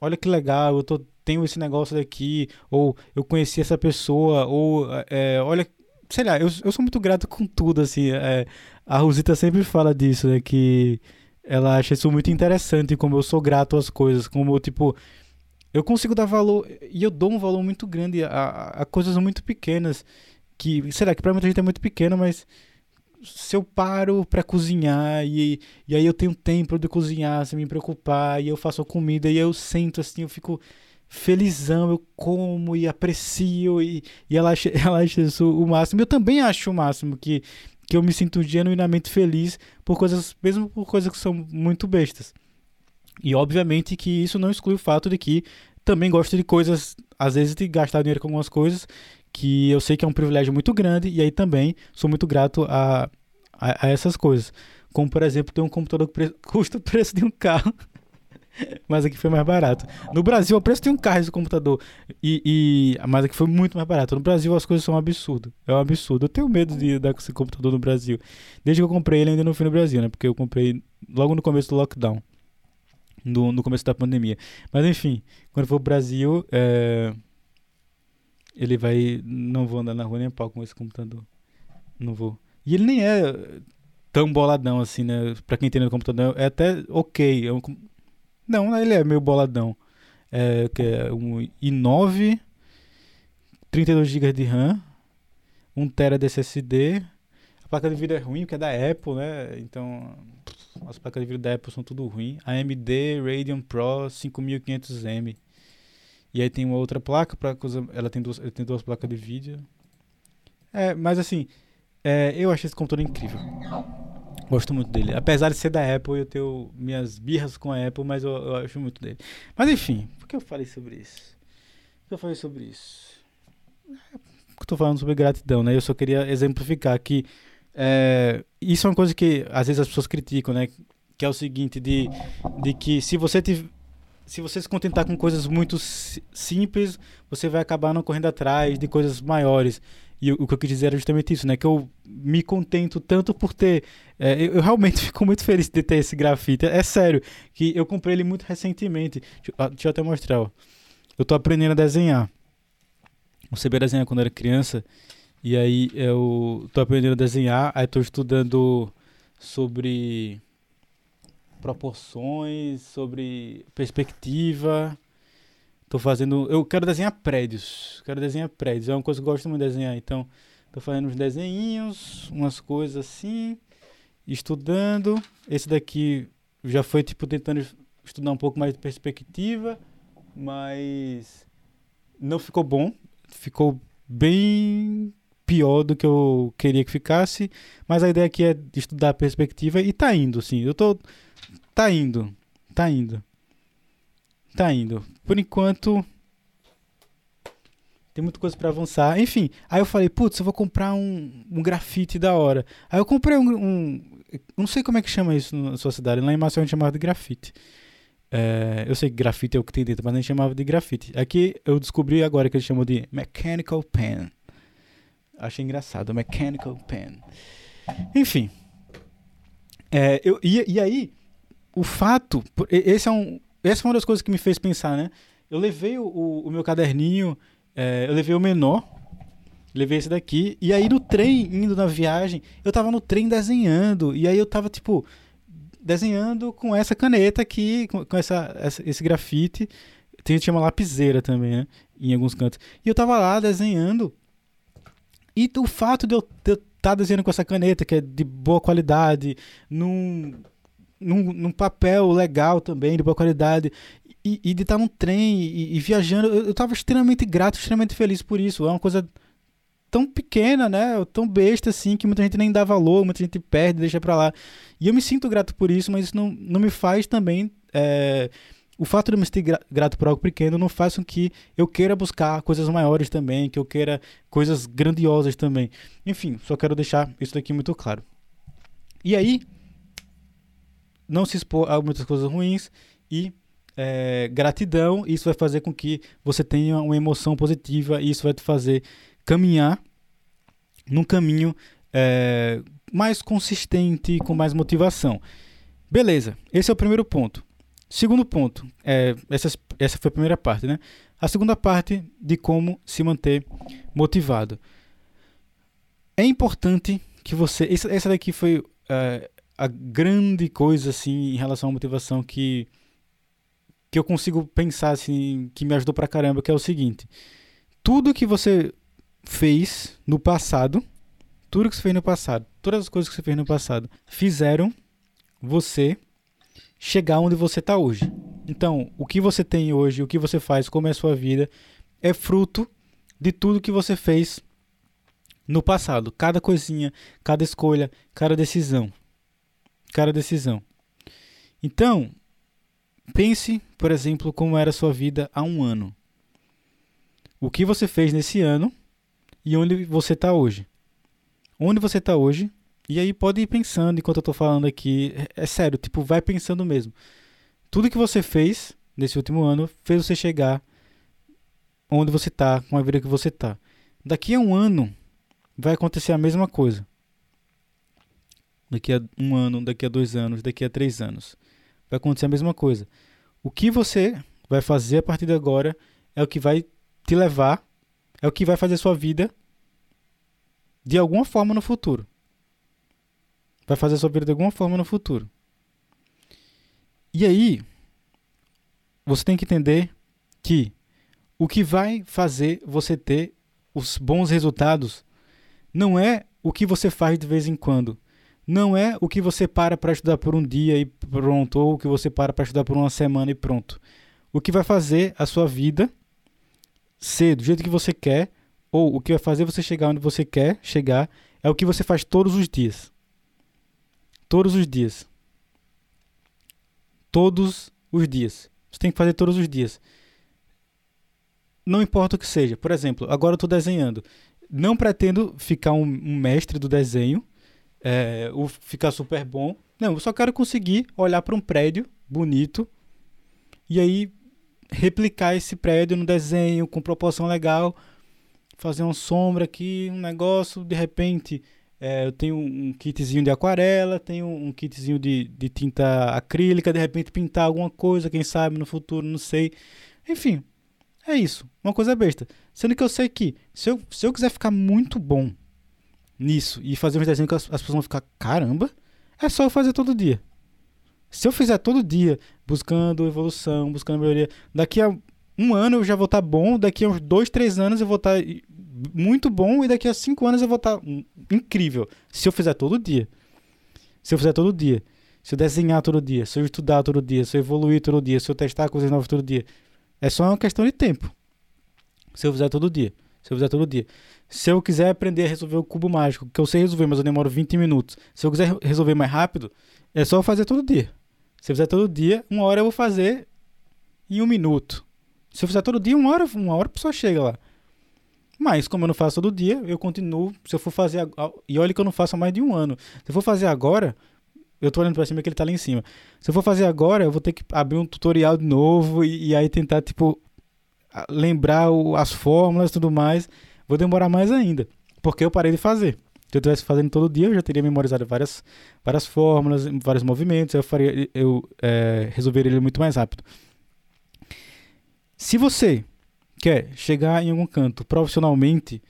olha que legal, eu tô, tenho esse negócio daqui, ou eu conheci essa pessoa, ou é, olha, sei lá, eu, eu sou muito grato com tudo, assim. É, a Rosita sempre fala disso, né? Que ela acha isso muito interessante, como eu sou grato às coisas, como, tipo, eu consigo dar valor, e eu dou um valor muito grande a, a coisas muito pequenas, que, será que pra muita gente é muito pequeno, mas se eu paro para cozinhar e, e aí eu tenho tempo de cozinhar sem me preocupar, e eu faço a comida e eu sento assim, eu fico felizão, eu como e aprecio e, e ela, acha, ela acha isso o máximo. Eu também acho o máximo que que eu me sinto genuinamente feliz por coisas, mesmo por coisas que são muito bestas. E obviamente que isso não exclui o fato de que também gosto de coisas, às vezes de gastar dinheiro com algumas coisas que eu sei que é um privilégio muito grande e aí também sou muito grato a, a, a essas coisas. Como por exemplo ter um computador que custa o preço de um carro. mas aqui foi mais barato. No Brasil, o preço de um carro esse computador. E, e, mas aqui foi muito mais barato. No Brasil, as coisas são um absurdo. É um absurdo. Eu tenho medo de dar com esse computador no Brasil. Desde que eu comprei ele, ainda não fui no Brasil, né? Porque eu comprei logo no começo do lockdown. No, no começo da pandemia. Mas enfim, quando for pro Brasil, é... ele vai. Não vou andar na rua nem pau com esse computador. Não vou. E ele nem é tão boladão assim, né? Pra quem tem no computador, é até ok. É um não, ele é meio boladão. É, que é um i9, 32 GB de RAM, 1 TB de SSD. A placa de vídeo é ruim porque é da Apple, né? Então, as placas de vídeo da Apple são tudo ruim. AMD Radeon Pro 5500M. E aí tem uma outra placa para ela tem duas, ela tem duas placas de vídeo. É, mas assim, é, eu achei esse computador incrível. Gosto muito dele. Apesar de ser da Apple, eu tenho minhas birras com a Apple, mas eu, eu acho muito dele. Mas enfim, por que eu falei sobre isso? Por que eu falei sobre isso? Estou falando sobre gratidão, né? Eu só queria exemplificar que é, isso é uma coisa que às vezes as pessoas criticam, né? Que é o seguinte, de, de que se você tiver se você se contentar com coisas muito simples, você vai acabar não correndo atrás de coisas maiores. E o, que eu quis dizer era justamente isso, né? Que eu me contento tanto por ter. É, eu, eu, realmente fico muito feliz de ter esse grafite. É, é sério, que eu comprei ele muito recentemente. Deixa, ah, deixa eu até mostrar, ó. Eu tô aprendendo a desenhar. Eu sabia desenhar quando era criança. E aí eu tô aprendendo a desenhar. Aí tô estudando sobre proporções, sobre perspectiva. Tô fazendo. Eu quero desenhar prédios. Quero desenhar prédios. É uma coisa que eu gosto muito de desenhar. Então, tô fazendo uns desenhinhos, umas coisas assim. Estudando. Esse daqui já foi tipo tentando estudar um pouco mais de perspectiva. Mas não ficou bom. Ficou bem pior do que eu queria que ficasse. Mas a ideia aqui é estudar a perspectiva e tá indo, sim. Eu tô. Tá indo. Tá indo tá indo. Por enquanto, tem muita coisa para avançar. Enfim, aí eu falei, putz, eu vou comprar um, um grafite da hora. Aí eu comprei um, um, Não sei como é que chama isso na sua cidade. Lá em Maceió a gente chamava de grafite. É, eu sei que grafite é o que tem dentro, mas a gente chamava de grafite. Aqui eu descobri agora que eles chamam de mechanical pen. Achei engraçado, mechanical pen. Enfim. É, eu, e, e aí, o fato. Esse é um, essa foi uma das coisas que me fez pensar, né? Eu levei o, o, o meu caderninho, é, eu levei o menor, levei esse daqui. E aí no trem, indo na viagem, eu tava no trem desenhando. E aí eu tava, tipo, desenhando com essa caneta aqui, com, com essa, essa, esse grafite. Tem, tinha uma lapiseira também, né? Em alguns cantos. E eu tava lá desenhando. E o fato de eu estar tá desenhando com essa caneta, que é de boa qualidade, num, num, num papel legal também, de boa qualidade, e, e de estar num trem e, e viajando, eu, eu tava extremamente grato, extremamente feliz por isso. É uma coisa tão pequena, né? Tão besta assim, que muita gente nem dá valor, muita gente perde, deixa pra lá. E eu me sinto grato por isso, mas isso não, não me faz também. É, o fato de eu me sentir grato por algo pequeno não faz com que eu queira buscar coisas maiores também, que eu queira coisas grandiosas também. Enfim, só quero deixar isso daqui muito claro. E aí, não se expor a muitas coisas ruins e é, gratidão, isso vai fazer com que você tenha uma emoção positiva e isso vai te fazer caminhar num caminho é, mais consistente, com mais motivação. Beleza, esse é o primeiro ponto. Segundo ponto, é, essa, essa foi a primeira parte, né? A segunda parte de como se manter motivado. É importante que você. Essa, daqui foi é, a grande coisa assim em relação à motivação que, que eu consigo pensar assim, que me ajudou pra caramba, que é o seguinte. Tudo que você fez no passado, tudo que você fez no passado, todas as coisas que você fez no passado, fizeram você chegar onde você está hoje. Então, o que você tem hoje, o que você faz, como é a sua vida, é fruto de tudo que você fez no passado. Cada coisinha, cada escolha, cada decisão. Cada decisão. Então, pense, por exemplo, como era a sua vida há um ano. O que você fez nesse ano e onde você está hoje. Onde você está hoje. E aí pode ir pensando enquanto eu estou falando aqui. É, é sério, tipo, vai pensando mesmo. Tudo que você fez nesse último ano fez você chegar onde você está, com a vida que você está. Daqui a um ano vai acontecer a mesma coisa. Daqui a um ano, daqui a dois anos, daqui a três anos. Vai acontecer a mesma coisa. O que você vai fazer a partir de agora é o que vai te levar é o que vai fazer sua vida de alguma forma no futuro. Vai fazer sua vida de alguma forma no futuro. E aí, você tem que entender que o que vai fazer você ter os bons resultados não é o que você faz de vez em quando. Não é o que você para para estudar por um dia e pronto, ou o que você para para estudar por uma semana e pronto. O que vai fazer a sua vida ser do jeito que você quer, ou o que vai fazer você chegar onde você quer chegar, é o que você faz todos os dias. Todos os dias. Todos os dias. Você tem que fazer todos os dias. Não importa o que seja. Por exemplo, agora eu estou desenhando. Não pretendo ficar um, um mestre do desenho, é, ou ficar super bom. Não, eu só quero conseguir olhar para um prédio bonito e aí replicar esse prédio no desenho com proporção legal, fazer uma sombra aqui, um negócio, de repente é, eu tenho um kitzinho de aquarela, tenho um kitzinho de, de tinta acrílica, de repente pintar alguma coisa, quem sabe no futuro, não sei. Enfim, é isso, uma coisa besta. Sendo que eu sei que se eu, se eu quiser ficar muito bom nisso e fazer uns desenhos que as, as pessoas vão ficar, caramba, é só eu fazer todo dia. Se eu fizer todo dia, buscando evolução, buscando melhoria, daqui a um ano eu já vou estar tá bom, daqui a uns dois, três anos eu vou estar tá muito bom e daqui a cinco anos eu vou estar tá incrível. Se eu fizer todo dia. Se eu fizer todo dia. Se eu desenhar todo dia, se eu estudar todo dia, se eu evoluir todo dia, se eu testar coisas novas todo dia. É só uma questão de tempo. Se eu fizer todo dia. Se eu fizer todo dia. Se eu quiser aprender a resolver o cubo mágico, que eu sei resolver, mas eu demoro 20 minutos. Se eu quiser resolver mais rápido, é só fazer todo dia. Se eu fizer todo dia, uma hora eu vou fazer em um minuto. Se eu fizer todo dia, uma hora, uma hora a pessoa chega lá. Mas, como eu não faço todo dia, eu continuo. Se eu for fazer. E olha que eu não faço há mais de um ano. Se eu for fazer agora, eu tô olhando pra cima que ele tá lá em cima. Se eu for fazer agora, eu vou ter que abrir um tutorial de novo e, e aí tentar, tipo, lembrar o, as fórmulas e tudo mais. Vou demorar mais ainda. Porque eu parei de fazer. Se eu estivesse fazendo todo dia, eu já teria memorizado várias, várias fórmulas, vários movimentos, eu, faria, eu é, resolveria ele muito mais rápido. Se você quer chegar em algum canto profissionalmente,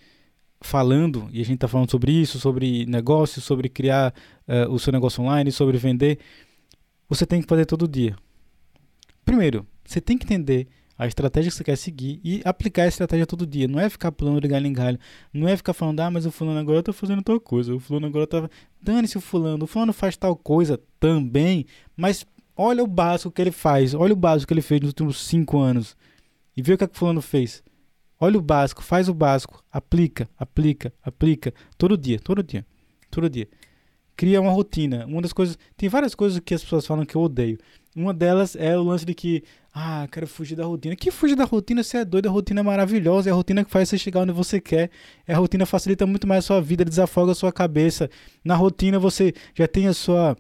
falando, e a gente está falando sobre isso, sobre negócio, sobre criar uh, o seu negócio online, sobre vender, você tem que fazer todo dia. Primeiro, você tem que entender a estratégia que você quer seguir e aplicar a estratégia todo dia. Não é ficar pulando de galho em galho. Não é ficar falando, ah, mas o fulano agora tá fazendo tal coisa. O fulano agora tá. Dane-se o fulano. O fulano faz tal coisa também. Mas olha o básico que ele faz. Olha o básico que ele fez nos últimos cinco anos. E vê o que, é que o fulano fez. Olha o básico, faz o básico, aplica, aplica, aplica, todo dia, todo dia, todo dia. Cria uma rotina. Uma das coisas. Tem várias coisas que as pessoas falam que eu odeio. Uma delas é o lance de que, ah, quero fugir da rotina. Que fugir da rotina? Você é doido, a rotina é maravilhosa, é a rotina que faz você chegar onde você quer. É a rotina facilita muito mais a sua vida, desafoga a sua cabeça. Na rotina você já tem a sua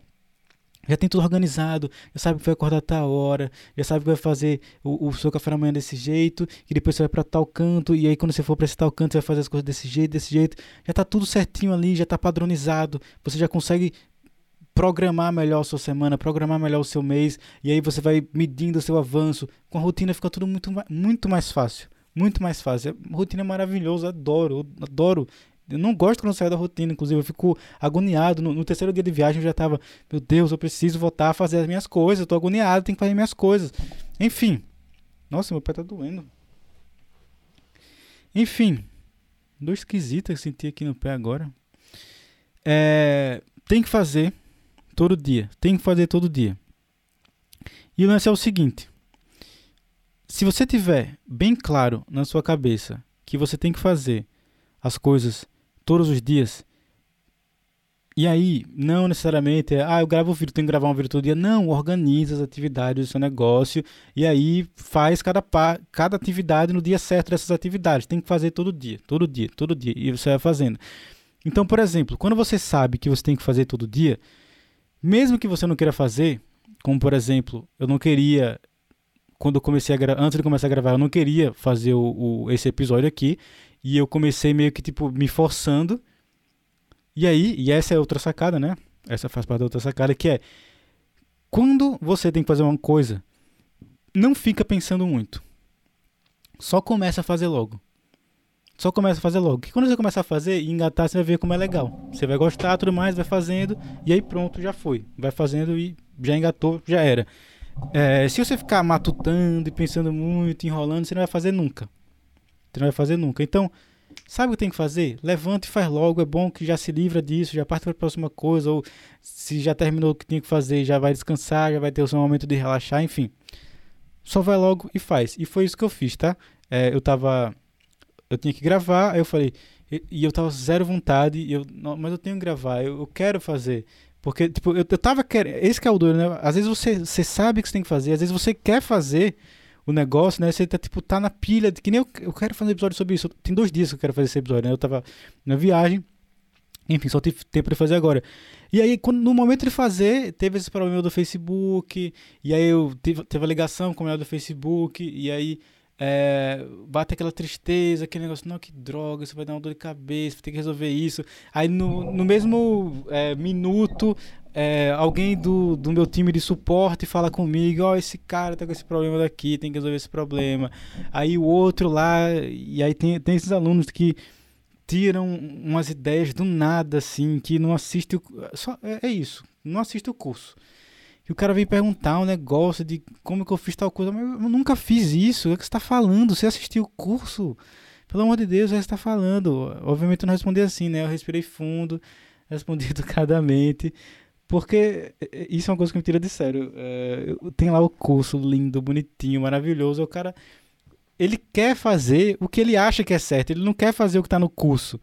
já tem tudo organizado, já sabe que vai acordar tal hora, já sabe que vai fazer o, o seu café da manhã desse jeito, e depois você vai para tal canto, e aí quando você for para esse tal canto, você vai fazer as coisas desse jeito, desse jeito. Já tá tudo certinho ali, já tá padronizado. Você já consegue programar melhor a sua semana, programar melhor o seu mês, e aí você vai medindo o seu avanço. Com a rotina fica tudo muito, muito mais fácil. Muito mais fácil. A rotina é maravilhosa, adoro, adoro eu não gosto quando saio da rotina, inclusive eu fico agoniado. No, no, terceiro dia de viagem eu já tava, meu Deus, eu preciso voltar a fazer as minhas coisas. Eu tô agoniado, tenho que fazer minhas coisas. Enfim. Nossa, meu pé tá doendo. Enfim. Dor esquisita que eu senti aqui no pé agora. É, tem que fazer todo dia. Tem que fazer todo dia. E o lance é o seguinte: se você tiver bem claro na sua cabeça que você tem que fazer as coisas todos os dias. E aí, não necessariamente é, ah, eu gravo um vídeo, tenho que gravar um vídeo todo dia. Não, organiza as atividades do seu negócio e aí faz cada, cada atividade no dia certo dessas atividades. Tem que fazer todo dia, todo dia, todo dia. E você vai fazendo. Então, por exemplo, quando você sabe que você tem que fazer todo dia, mesmo que você não queira fazer, como por exemplo, eu não queria, quando eu comecei a antes de começar a gravar, eu não queria fazer o, o esse episódio aqui, e eu comecei meio que, tipo, me forçando. E aí, e essa é outra sacada, né? Essa faz parte da outra sacada, que é quando você tem que fazer uma coisa, não fica pensando muito. Só começa a fazer logo. Só começa a fazer logo. Que quando você começar a fazer e engatar, você vai ver como é legal. Você vai gostar, tudo mais, vai fazendo, e aí pronto, já foi. Vai fazendo e já engatou, já era. É, se você ficar matutando e pensando muito, enrolando, você não vai fazer nunca. Você não vai fazer nunca. Então, sabe o que tem que fazer? Levanta e faz logo. É bom que já se livra disso, já parte para a próxima coisa. Ou se já terminou o que tinha que fazer, já vai descansar, já vai ter o seu momento de relaxar, enfim. Só vai logo e faz. E foi isso que eu fiz, tá? É, eu tava. Eu tinha que gravar, aí eu falei. E, e eu tava zero vontade, e eu, não, mas eu tenho que gravar, eu, eu quero fazer. Porque, tipo, eu, eu tava querendo. Esse que é o doido, né? Às vezes você, você sabe que você tem que fazer, às vezes você quer fazer o negócio, né? Você tá, tipo, tá na pilha, de, que nem eu, eu quero fazer um episódio sobre isso. Tem dois dias que eu quero fazer esse episódio, né? Eu tava na viagem, enfim, só tive tempo de fazer agora. E aí, quando, no momento de fazer, teve esse problema do Facebook, e aí eu tive, teve a ligação com o meu do Facebook, e aí é, bate aquela tristeza, aquele negócio, não, que droga, isso vai dar uma dor de cabeça, ter que resolver isso. Aí no, no mesmo é, minuto, é, alguém do, do meu time de suporte fala comigo, ó, oh, esse cara tá com esse problema daqui, tem que resolver esse problema. Aí o outro lá, e aí tem, tem esses alunos que tiram umas ideias do nada, assim, que não assiste o, só É, é isso, não assiste o curso. E o cara vem perguntar um negócio de como que eu fiz tal coisa, mas eu nunca fiz isso, é o que você está falando? Você assistiu o curso? Pelo amor de Deus, você está falando. Obviamente eu não respondi assim, né? Eu respirei fundo, respondi educadamente. Porque isso é uma coisa que me tira de sério. É, tem lá o curso lindo, bonitinho, maravilhoso. O cara. Ele quer fazer o que ele acha que é certo. Ele não quer fazer o que está no curso.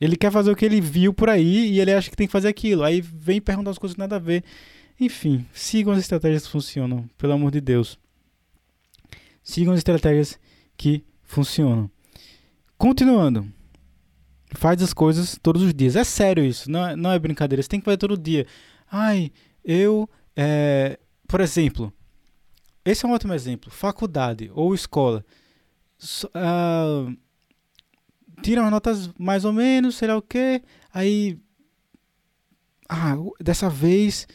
Ele quer fazer o que ele viu por aí e ele acha que tem que fazer aquilo. Aí vem perguntar as coisas que nada a ver. Enfim, sigam as estratégias que funcionam, pelo amor de Deus. Sigam as estratégias que funcionam. Continuando. Faz as coisas todos os dias. É sério isso, não é, não é brincadeira. Você tem que fazer todo dia. Ai, eu. É, por exemplo, esse é um ótimo exemplo. Faculdade ou escola. Uh, tira umas notas mais ou menos, sei lá o que. Aí. Ah, dessa vez.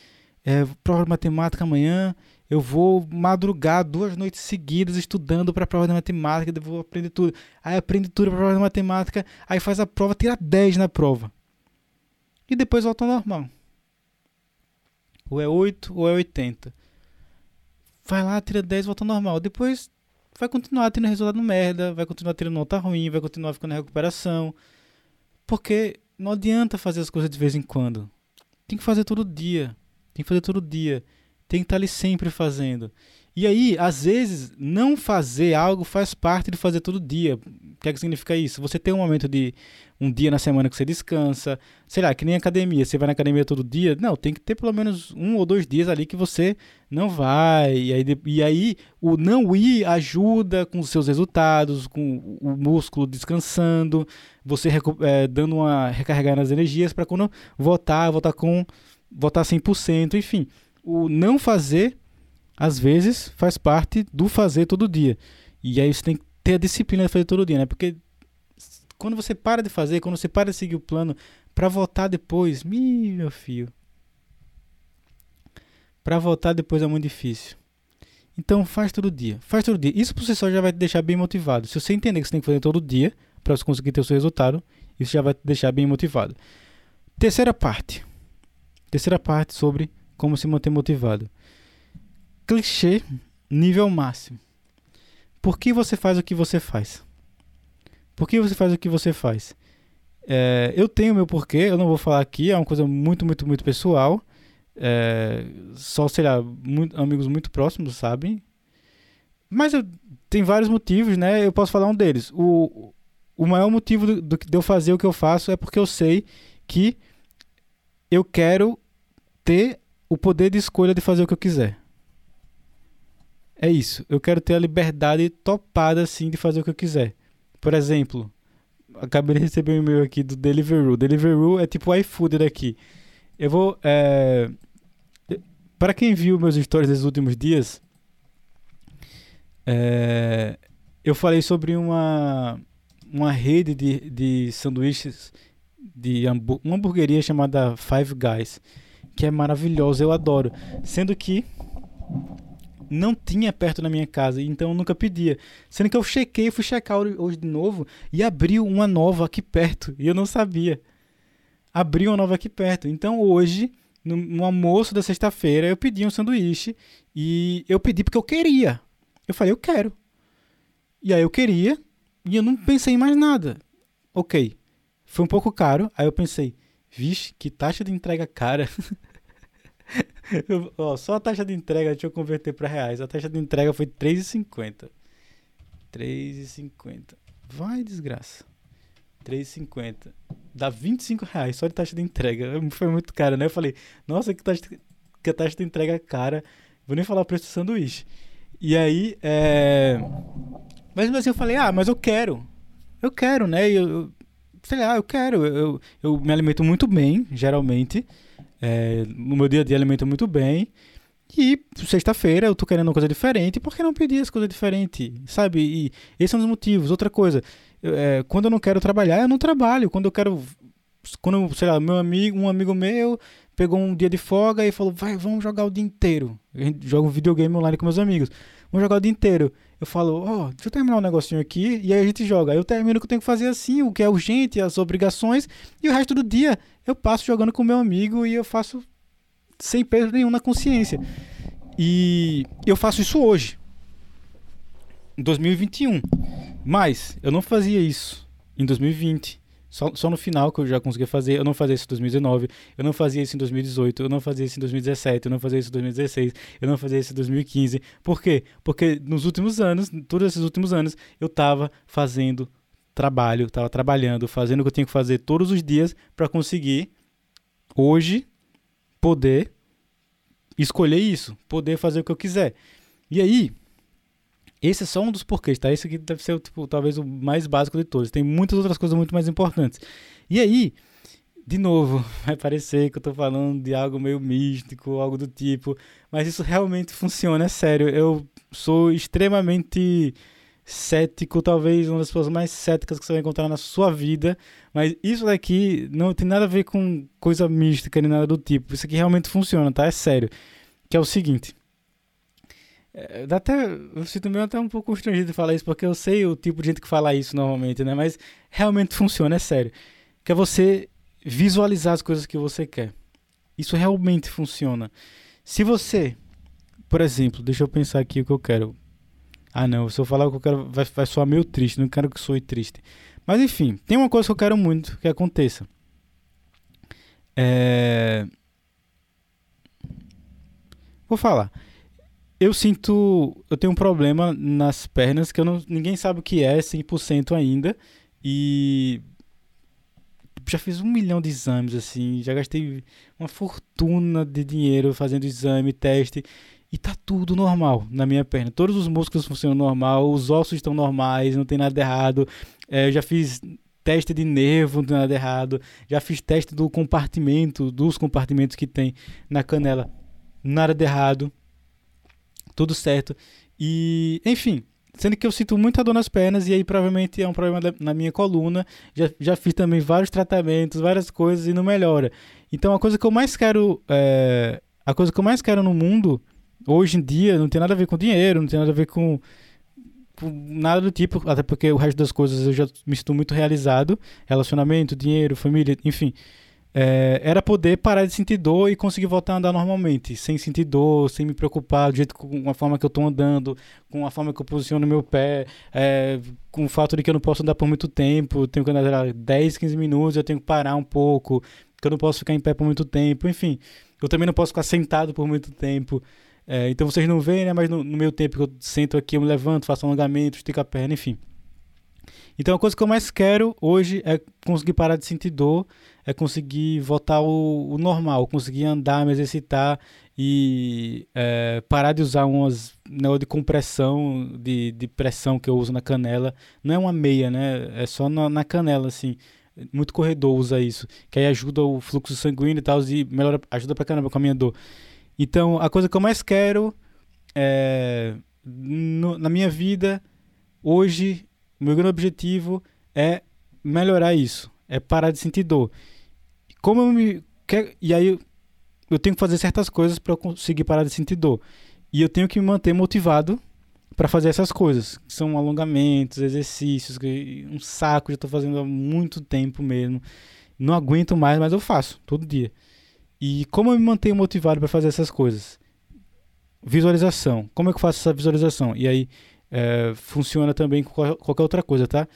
É, prova de matemática amanhã. eu vou madrugar duas noites seguidas estudando para a prova de matemática, eu vou aprender tudo. Aí aprende tudo para a prova de matemática, aí faz a prova, tira 10 na prova. E depois volta ao normal. Ou é 8 ou é 80. Vai lá, tira 10, volta ao normal. Depois vai continuar tendo resultado merda, vai continuar tendo nota ruim, vai continuar ficando em recuperação. Porque não adianta fazer as coisas de vez em quando. Tem que fazer todo dia. Tem que fazer todo dia tem que estar ali sempre fazendo. E aí, às vezes, não fazer algo faz parte de fazer todo dia. O que é que significa isso? Você tem um momento de um dia na semana que você descansa, sei lá, que nem academia, você vai na academia todo dia. Não, tem que ter pelo menos um ou dois dias ali que você não vai. E aí, e aí o não ir ajuda com os seus resultados, com o músculo descansando, você é, dando uma recarregar nas energias para quando voltar, voltar com voltar 100%, enfim o não fazer, às vezes, faz parte do fazer todo dia. E aí você tem que ter a disciplina de fazer todo dia, né? Porque quando você para de fazer, quando você para de seguir o plano para voltar depois, meu filho. Para voltar depois é muito difícil. Então faz todo dia. Faz todo dia. Isso por si só já vai te deixar bem motivado. Se você entender que você tem que fazer todo dia para você conseguir ter o seu resultado, isso já vai te deixar bem motivado. Terceira parte. Terceira parte sobre como se manter motivado. Clichê nível máximo. Por que você faz o que você faz? Por que você faz o que você faz? É, eu tenho meu porquê, eu não vou falar aqui, é uma coisa muito, muito, muito pessoal. É, só, sei lá, muito, amigos muito próximos sabem. Mas eu, tem vários motivos, né? Eu posso falar um deles. O, o maior motivo do, do, de eu fazer o que eu faço é porque eu sei que eu quero ter o poder de escolha de fazer o que eu quiser. É isso. Eu quero ter a liberdade topada assim de fazer o que eu quiser. Por exemplo, acabei de receber um e-mail aqui do Deliveroo. Deliveroo é tipo iFood daqui. Eu vou. É... Para quem viu meus stories dos últimos dias, é... eu falei sobre uma, uma rede de, de sanduíches de uma hamburgueria chamada Five Guys que é maravilhosa, eu adoro. Sendo que não tinha perto na minha casa, então eu nunca pedia. Sendo que eu chequei, fui checar hoje de novo e abriu uma nova aqui perto e eu não sabia. Abriu uma nova aqui perto. Então hoje, no, no almoço da sexta-feira, eu pedi um sanduíche e eu pedi porque eu queria. Eu falei, eu quero. E aí eu queria e eu não pensei em mais nada. Ok. Foi um pouco caro, aí eu pensei, vixe, que taxa de entrega cara. ó, só a taxa de entrega, deixa eu converter para reais. A taxa de entrega foi 3,50. 3,50. Vai, desgraça. 3,50. Dá 25 reais só de taxa de entrega. Foi muito caro, né? Eu falei, nossa, que taxa, que taxa de entrega cara. Vou nem falar o preço do sanduíche. E aí, é... Mas assim eu falei, ah, mas eu quero. Eu quero, né? Eu, eu sei lá, eu quero. Eu, eu me alimento muito bem, geralmente. É, no meu dia a dia alimento muito bem. E sexta-feira eu tô querendo uma coisa diferente, por que não pedir as coisas diferentes? Sabe? E esses são os motivos. Outra coisa, é, quando eu não quero trabalhar, eu não trabalho. Quando eu quero. Quando, sei lá, meu amigo, um amigo meu pegou um dia de folga e falou: vai, vamos jogar o dia inteiro. A um videogame online com meus amigos. Vamos jogar o dia inteiro. Eu falo, ó, oh, deixa eu terminar um negocinho aqui e aí a gente joga. Eu termino o que eu tenho que fazer assim, o que é urgente, as obrigações, e o resto do dia eu passo jogando com meu amigo e eu faço sem peso nenhum na consciência. E eu faço isso hoje, em 2021. Mas eu não fazia isso em 2020. Só, só no final que eu já consegui fazer. Eu não fazia isso em 2019, eu não fazia isso em 2018, eu não fazia isso em 2017, eu não fazia isso em 2016, eu não fazia isso em 2015. Por quê? Porque nos últimos anos, todos esses últimos anos, eu estava fazendo trabalho, estava trabalhando, fazendo o que eu tinha que fazer todos os dias para conseguir hoje poder escolher isso, poder fazer o que eu quiser. E aí, esse é só um dos porquês, tá? Esse aqui deve ser tipo, talvez o mais básico de todos. Tem muitas outras coisas muito mais importantes. E aí, de novo, vai parecer que eu tô falando de algo meio místico, algo do tipo, mas isso realmente funciona, é sério. Eu sou extremamente cético, talvez uma das pessoas mais céticas que você vai encontrar na sua vida, mas isso daqui não tem nada a ver com coisa mística nem nada do tipo. Isso aqui realmente funciona, tá? É sério. Que é o seguinte: É, dá até, eu sinto meio até um pouco constrangido de falar isso, porque eu sei o tipo de gente que fala isso normalmente, né? Mas realmente funciona, é sério. Que é você visualizar as coisas que você quer. Isso realmente funciona. Se você, por exemplo, deixa eu pensar aqui o que eu quero. Ah, não, se eu falar o que eu quero, vai, vai soar meio triste. Não quero que soe triste. Mas enfim, tem uma coisa que eu quero muito que aconteça. É... Vou falar. Eu sinto. Eu tenho um problema nas pernas que eu não, ninguém sabe o que é 100% ainda. E. Já fiz um milhão de exames, assim. Já gastei uma fortuna de dinheiro fazendo exame, teste. E tá tudo normal na minha perna. Todos os músculos funcionam normal, os ossos estão normais, não tem nada errado. É, eu já fiz teste de nervo, não tem nada errado. Já fiz teste do compartimento, dos compartimentos que tem na canela. Nada de errado. Tudo certo. E, enfim, sendo que eu sinto muita dor nas pernas e aí provavelmente é um problema da, na minha coluna. Já, já fiz também vários tratamentos, várias coisas e não melhora. Então a coisa que eu mais quero, é, a coisa que eu mais quero no mundo hoje em dia não tem nada a ver com dinheiro, não tem nada a ver com, com nada do tipo, até porque o resto das coisas eu já me sinto muito realizado, relacionamento, dinheiro, família, enfim. É, era poder parar de sentir dor e conseguir voltar a andar normalmente, sem sentir dor, sem me preocupar do jeito com a forma que eu estou andando, com a forma que eu posiciono meu pé, é, com o fato de que eu não posso andar por muito tempo, tenho que andar 10, 15 minutos, eu tenho que parar um pouco, que eu não posso ficar em pé por muito tempo, enfim, eu também não posso ficar sentado por muito tempo. É, então vocês não veem, né? Mas no, no, meu tempo que eu sento aqui, eu me levanto, faço alongamento, estico a perna, enfim. Então a coisa que eu mais quero hoje é conseguir parar de sentir dor, é conseguir voltar ao, ao normal, conseguir andar, me exercitar e é, parar de usar umas né, de compressão, de, de pressão que eu uso na canela. Não é uma meia, né? É só na, na canela, assim. Muito corredor usa isso, que aí ajuda o fluxo sanguíneo e tal, e melhora, ajuda pra caramba com a minha dor. Então, a coisa que eu mais quero é, no, na minha vida, hoje, o meu grande objetivo é melhorar isso, é parar de sentir dor. Como eu me e aí eu, eu tenho que fazer certas coisas para conseguir parar de sentir dor. E eu tenho que me manter motivado para fazer essas coisas, que são alongamentos, exercícios, que um saco, já estou fazendo há muito tempo mesmo. Não aguento mais, mas eu faço todo dia. E como eu me mantenho motivado para fazer essas coisas? Visualização. Como é que eu faço essa visualização? E aí é, funciona também com qualquer outra coisa, tá?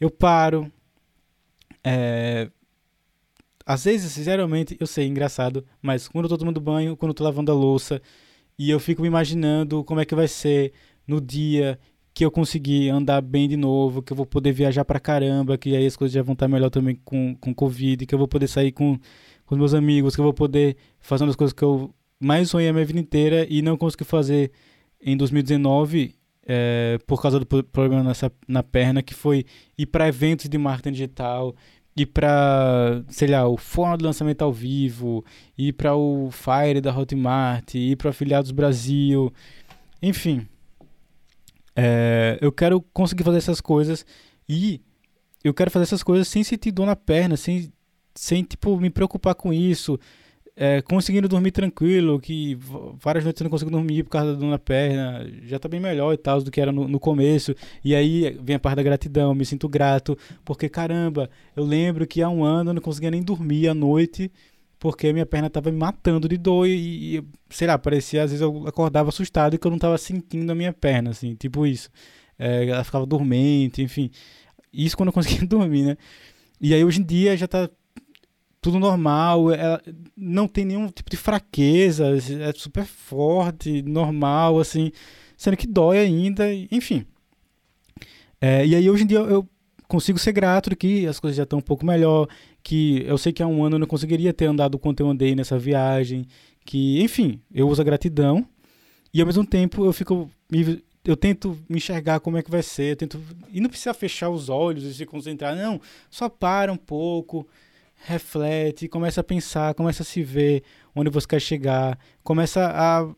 Eu paro. É, às vezes, sinceramente, eu sei, engraçado, mas quando eu tô tomando banho, quando eu tô lavando a louça, e eu fico me imaginando como é que vai ser no dia que eu conseguir andar bem de novo, que eu vou poder viajar pra caramba, que aí as coisas já vão estar melhor também com, com Covid, que eu vou poder sair com com os meus amigos, que eu vou poder fazer uma das coisas que eu mais sonhei a minha vida inteira e não consegui fazer em 2019 é, por causa do problema nessa, na perna, que foi ir para eventos de marketing digital, ir para, sei lá, o fórum de lançamento ao vivo, ir para o Fire da Hotmart, ir para Afiliados Brasil, enfim. É, eu quero conseguir fazer essas coisas e eu quero fazer essas coisas sem sentir dor na perna, sem sem tipo me preocupar com isso, é, conseguindo dormir tranquilo, que várias noites eu não consigo dormir por causa da dor na perna, já tá bem melhor e tal do que era no, no, começo. E aí vem a parte da gratidão, me sinto grato, porque caramba, eu lembro que há um ano eu não conseguia nem dormir à noite, porque minha perna tava me matando de dor e, e sei lá, parecia às vezes eu acordava assustado e que eu não tava sentindo a minha perna, assim, tipo isso. É, ela ficava dormente, enfim. Isso quando eu conseguia dormir, né? E aí hoje em dia já tá tudo normal, ela não tem nenhum tipo de fraqueza, é super forte, normal, assim, sendo que dói ainda, enfim. É, e aí hoje em dia eu consigo ser grato que as coisas já estão um pouco melhor, que eu sei que há um ano eu não conseguiria ter andado quanto eu andei nessa viagem, que, enfim, eu uso a gratidão e ao mesmo tempo eu fico eu tento me enxergar como é que vai ser, eu tento e não precisa fechar os olhos e se concentrar, não, só para um pouco, reflete, começa a pensar, começa a se ver onde você quer chegar, começa a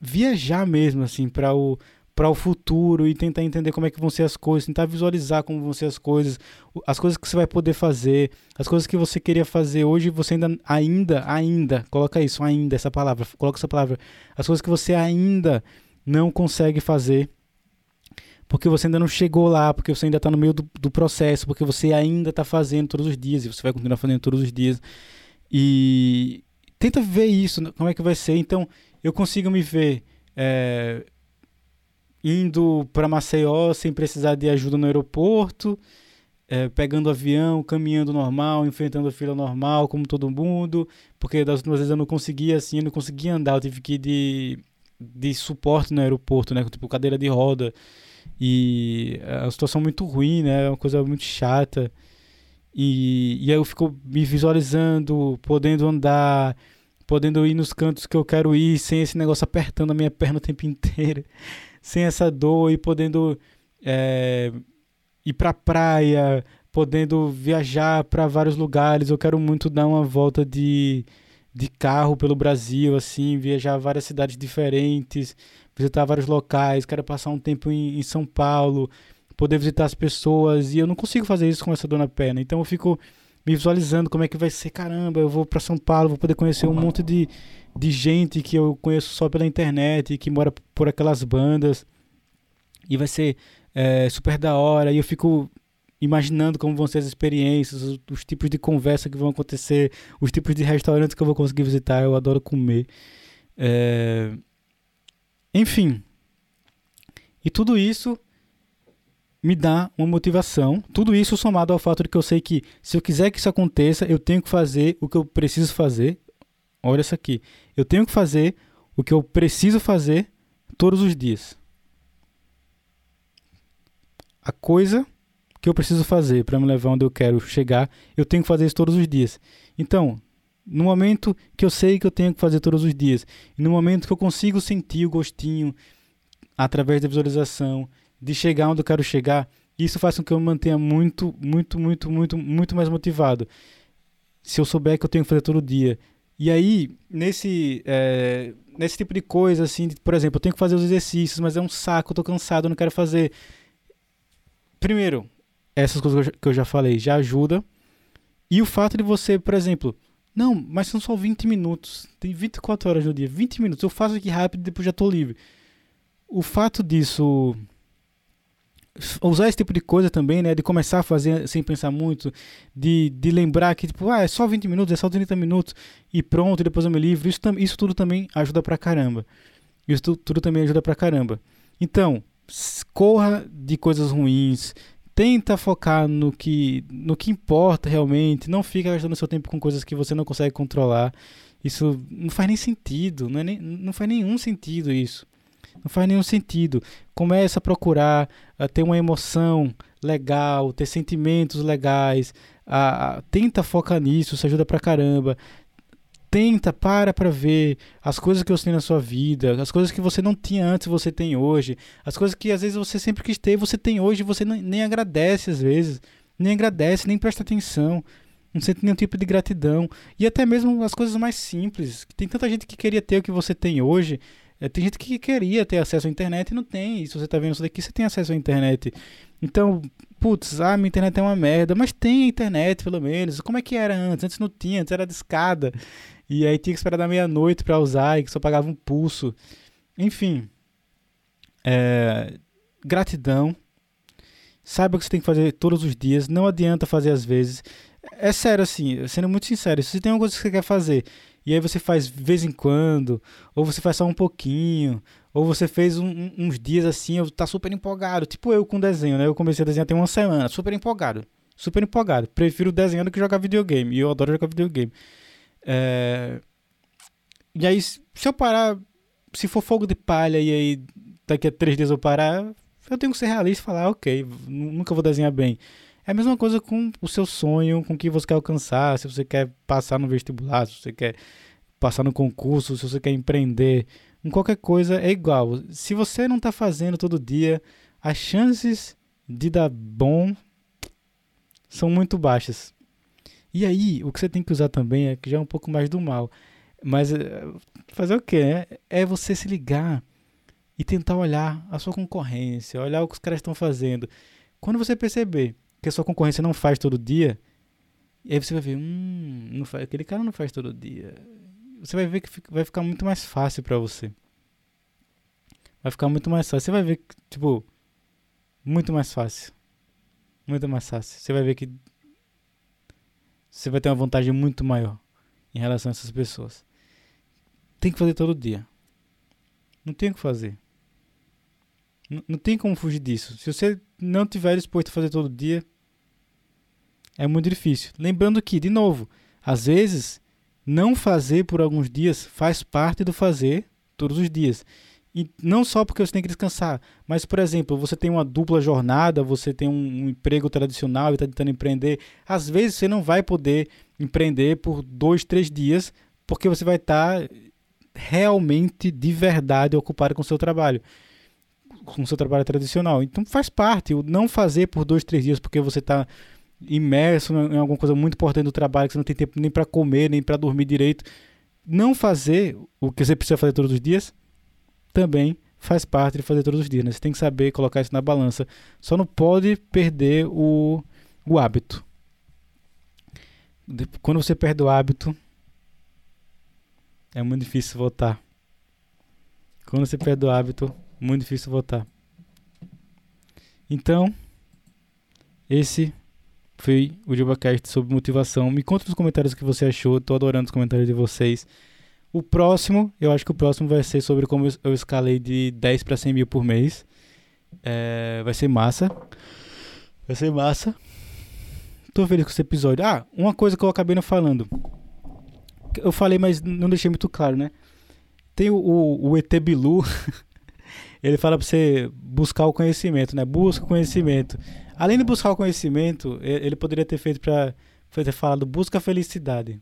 viajar mesmo assim para o para o futuro e tentar entender como é que vão ser as coisas, tentar visualizar como vão ser as coisas, as coisas que você vai poder fazer, as coisas que você queria fazer hoje, você ainda ainda ainda, coloca isso, ainda essa palavra, coloca essa palavra, as coisas que você ainda não consegue fazer porque você ainda não chegou lá, porque você ainda está no meio do, do, processo, porque você ainda está fazendo todos os dias e você vai continuar fazendo todos os dias. E tenta ver isso, como é que vai ser. Então, eu consigo me ver é, indo para Maceió sem precisar de ajuda no aeroporto, é, pegando avião, caminhando normal, enfrentando a fila normal, como todo mundo, porque das últimas vezes eu não conseguia assim, eu não conseguia andar, eu tive que ir de, de suporte no aeroporto, né, tipo cadeira de roda. E é uma situação muito ruim, né? É uma coisa muito chata. E, e aí eu fico me visualizando, podendo andar, podendo ir nos cantos que eu quero ir, sem esse negócio apertando a minha perna o tempo inteiro, sem essa dor e podendo é, ir pra praia, podendo viajar para vários lugares. Eu quero muito dar uma volta de, de carro pelo Brasil, assim, viajar várias cidades diferentes, visitar vários locais, quero passar um tempo em, em, São Paulo, poder visitar as pessoas, e eu não consigo fazer isso com essa dor na perna. Então eu fico me visualizando como é que vai ser, caramba, eu vou para São Paulo, vou poder conhecer um monte de, de gente que eu conheço só pela internet, que mora por aquelas bandas, e vai ser é, super da hora, e eu fico imaginando como vão ser as experiências, os, os, tipos de conversa que vão acontecer, os tipos de restaurantes que eu vou conseguir visitar, eu adoro comer. É, enfim. E tudo isso me dá uma motivação. Tudo isso somado ao fato de que eu sei que se eu quiser que isso aconteça, eu tenho que fazer o que eu preciso fazer. Olha isso aqui. Eu tenho que fazer o que eu preciso fazer todos os dias. A coisa que eu preciso fazer para me levar onde eu quero chegar, eu tenho que fazer isso todos os dias. Então, no momento que eu sei que eu tenho que fazer todos os dias, no momento que eu consigo sentir o gostinho através da visualização de chegar onde eu quero chegar, isso faz com que eu me mantenha muito, muito, muito, muito, muito mais motivado. Se eu souber que eu tenho que fazer todo dia. E aí, nesse, é, nesse tipo de coisa, assim, por exemplo, eu tenho que fazer os exercícios, mas é um saco, eu tô cansado, eu não quero fazer. Primeiro, essas coisas que eu já falei já ajuda. E o fato de você, por exemplo, não, mas são só 20 minutos. Tem 24 horas no dia. 20 minutos. Eu faço aqui rápido e depois já estou livre. O fato disso. Usar esse tipo de coisa também, né? De começar a fazer sem pensar muito. De, de lembrar que, tipo, ah, é só 20 minutos, é só 30 minutos e pronto, e depois eu me livro. Isso, isso tudo também ajuda pra caramba. Isso tudo, também ajuda pra caramba. Então, corra de coisas ruins, tenta focar no que, no que importa realmente, não fica gastando seu tempo com coisas que você não consegue controlar. Isso não faz nem sentido, não, é nem, não faz nenhum sentido isso. Não faz nenhum sentido. Começa a procurar a ter uma emoção legal, ter sentimentos legais. A, a, tenta focar nisso, isso ajuda pra caramba. Tenta, para para ver as coisas que você tem na sua vida, as coisas que você não tinha antes você tem hoje, as coisas que às vezes você sempre quis ter você tem hoje você nem agradece às vezes, nem agradece, nem presta atenção, não sente nenhum tipo de gratidão. E até mesmo as coisas mais simples, tem tanta gente que queria ter o que você tem hoje, é, tem gente que queria ter acesso à internet e não tem. E se você está vendo isso daqui, você tem acesso à internet. Então, putz, ah, minha internet é uma merda, mas tem internet pelo menos. Como é que era antes? Antes não tinha, antes era de escada. E aí tinha que esperar da meia-noite para usar e que só pagava um pulso. Enfim. É, gratidão. Saiba o que você tem que fazer todos os dias. Não adianta fazer às vezes. É sério, assim, sendo muito sincero. Se tem uma coisa que você quer fazer e aí você faz de vez em quando, ou você faz só um pouquinho, ou você fez um, uns dias assim, eu tá super empolgado. Tipo eu com desenho, né? Eu comecei a desenhar tem uma semana, super empolgado. Super empolgado. Prefiro desenhar do que jogar videogame. E eu adoro jogar videogame. É... E aí, se eu parar, se for fogo de palha e aí daqui a três dias eu parar, eu tenho que ser realista e falar, ah, ok, nunca vou desenhar bem. É a mesma coisa com o seu sonho, com o que você quer alcançar, se você quer passar no vestibular, se você quer passar no concurso, se você quer empreender, em qualquer coisa é igual. Se você não está fazendo todo dia, as chances de dar bom são muito baixas. E aí, o que você tem que usar também é que já é um pouco mais do mal. Mas eh, fazer o quê? Né? É você se ligar e tentar olhar a sua concorrência, olhar o que os caras estão fazendo. Quando você perceber que a sua concorrência não faz todo dia, e aí você vai ver, hum, não faz, aquele cara não faz todo dia. Você vai ver que vai ficar muito mais fácil para você. Vai ficar muito mais fácil. Você vai ver que, tipo, muito mais fácil. Muito mais fácil. Você vai ver que você vai ter uma vantagem muito maior em relação a essas pessoas. Tem que fazer todo dia. Não tem o que fazer. Não, não tem como fugir disso. Se você não tiver disposto a fazer todo dia, é muito difícil. Lembrando que, de novo, às vezes não fazer por alguns dias faz parte do fazer todos os dias. E não só porque você tem que descansar, mas, por exemplo, você tem uma dupla jornada, você tem um, um emprego tradicional e está tentando empreender. Às vezes você não vai poder empreender por dois, três dias, porque você vai estar tá realmente, de verdade, ocupado com o seu trabalho. Com o seu trabalho tradicional. Então faz parte. O não fazer por dois, três dias porque você está imerso em alguma coisa muito importante do trabalho, que você não tem tempo nem para comer, nem para dormir direito. Não fazer o que você precisa fazer todos os dias também faz parte de fazer todos os dias. Né? Você tem que saber colocar isso na balança. Só não pode perder o, o hábito. Quando você perde o hábito, é muito difícil voltar. Quando você perde o hábito, muito difícil voltar. Então, esse foi o JubaCast sobre motivação. Me conta nos comentários o que você achou. Estou adorando os comentários de vocês. O próximo, eu acho que o próximo vai ser sobre como eu escalei de 10 para 100 mil por mês. É, vai ser massa. Vai ser massa. Tô feliz com esse episódio. Ah, uma coisa que eu acabei não falando. Eu falei, mas não deixei muito claro, né? Tem o, o, o ET Bilu. ele fala para você buscar o conhecimento, né? Busca o conhecimento. Além de buscar o conhecimento, ele poderia ter feito para ter falado busca a felicidade.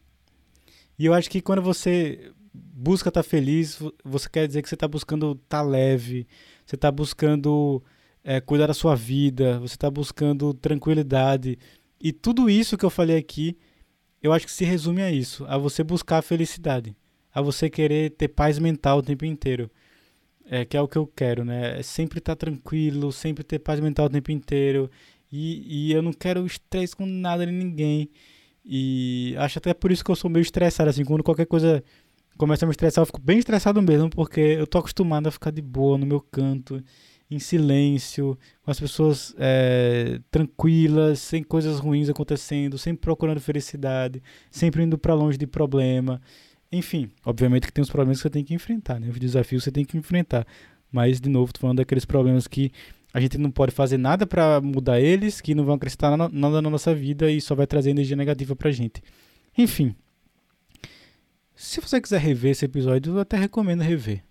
E eu acho que quando você busca estar tá feliz, você quer dizer que você está buscando estar tá leve, você está buscando é, cuidar da sua vida, você está buscando tranquilidade. E tudo isso que eu falei aqui, eu acho que se resume a isso, a você buscar a felicidade, a você querer ter paz mental o tempo inteiro. É, que é o que eu quero, né? É sempre estar tá tranquilo, sempre ter paz mental o tempo inteiro. E, e eu não quero estresse com nada nem ninguém. E acho até por isso que eu sou meio estressado, assim, quando qualquer coisa começa a me estressar, eu fico bem estressado mesmo, porque eu tô acostumado a ficar de boa no meu canto, em silêncio, com as pessoas é, tranquilas, sem coisas ruins acontecendo, sempre procurando felicidade, sempre indo para longe de problema. Enfim, obviamente que tem os problemas que você tem que enfrentar, né? Os desafios você tem que enfrentar. Mas, de novo, tô falando daqueles problemas que a gente não pode fazer nada para mudar eles, que não vão acrescentar nada na nossa vida e só vai trazer energia negativa pra gente. Enfim. Se você quiser rever esse episódio, eu até recomendo rever.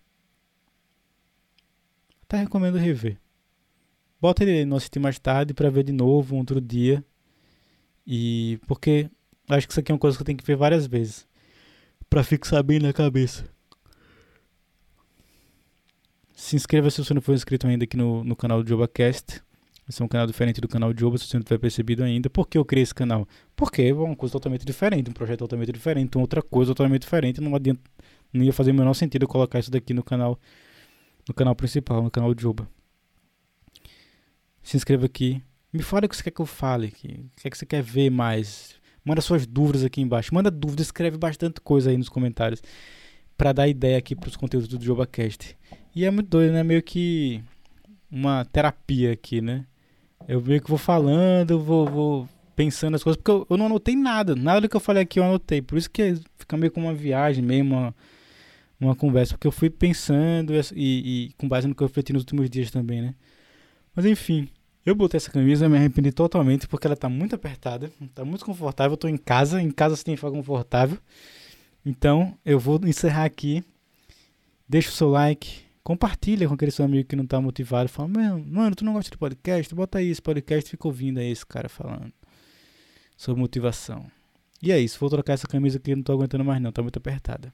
Até recomendo rever. Bota ele no assistir mais tarde para ver de novo um outro dia. E porque acho que isso aqui é uma coisa que eu tenho que ver várias vezes para fixar bem na cabeça. Se inscreva se você não for inscrito ainda aqui no, no canal do JobaCast. Esse é um canal diferente do canal de Joba, se você não tiver percebido ainda. Por que eu criei esse canal? Porque é uma coisa totalmente diferente, um projeto totalmente diferente, outra coisa totalmente diferente. Não adianta, não ia fazer o menor sentido eu colocar isso daqui no canal, no canal principal, no canal de Joba. Se inscreva aqui. Me fale o que você quer que eu fale aqui. O que, é que você quer ver mais? Manda suas dúvidas aqui embaixo. Manda dúvidas, escreve bastante coisa aí nos comentários para dar ideia aqui para os conteúdos do JobaCast. E é muito doido, né? Meio que uma terapia aqui, né? Eu meio que vou falando, vou, vou pensando as coisas, porque eu, eu, não anotei nada. Nada do que eu falei aqui eu anotei. Por isso que fica meio como uma viagem, meio uma, uma conversa. Porque eu fui pensando e, e com base no que eu refleti nos últimos dias também, né? Mas enfim, eu botei essa camisa, me arrependi totalmente porque ela tá muito apertada, tá muito confortável. Eu tô em casa, em casa você tem que ficar confortável. Então eu vou encerrar aqui. Deixa o seu like, compartilha com aquele seu amigo que não tá motivado. Fala, mano, tu não gosta de podcast? Bota aí esse podcast fica ouvindo aí esse cara falando sobre motivação. E é isso, vou trocar essa camisa aqui, não tô aguentando mais não, tá muito apertada.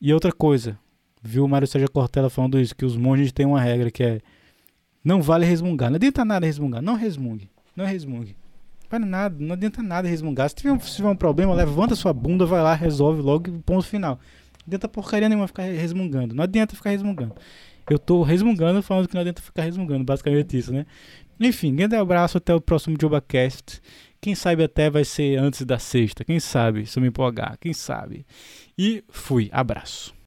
E outra coisa, viu o Mário Sérgio Cortella falando isso, que os monges têm uma regra que é não vale resmungar. Não adianta nada resmungar, não resmungue, não resmungue. Vale nada, não adianta nada resmungar. Se tiver, um, se tiver um problema, levanta sua bunda, vai lá, resolve logo ponto final adianta porcaria nenhuma ficar resmungando. Não adianta ficar resmungando. Eu tô resmungando falando que não adianta ficar resmungando, basicamente isso, né? Enfim, grande abraço, até o próximo JobaCast. Quem sabe até vai ser antes da sexta, quem sabe, se eu me empolgar, quem sabe. E fui, abraço.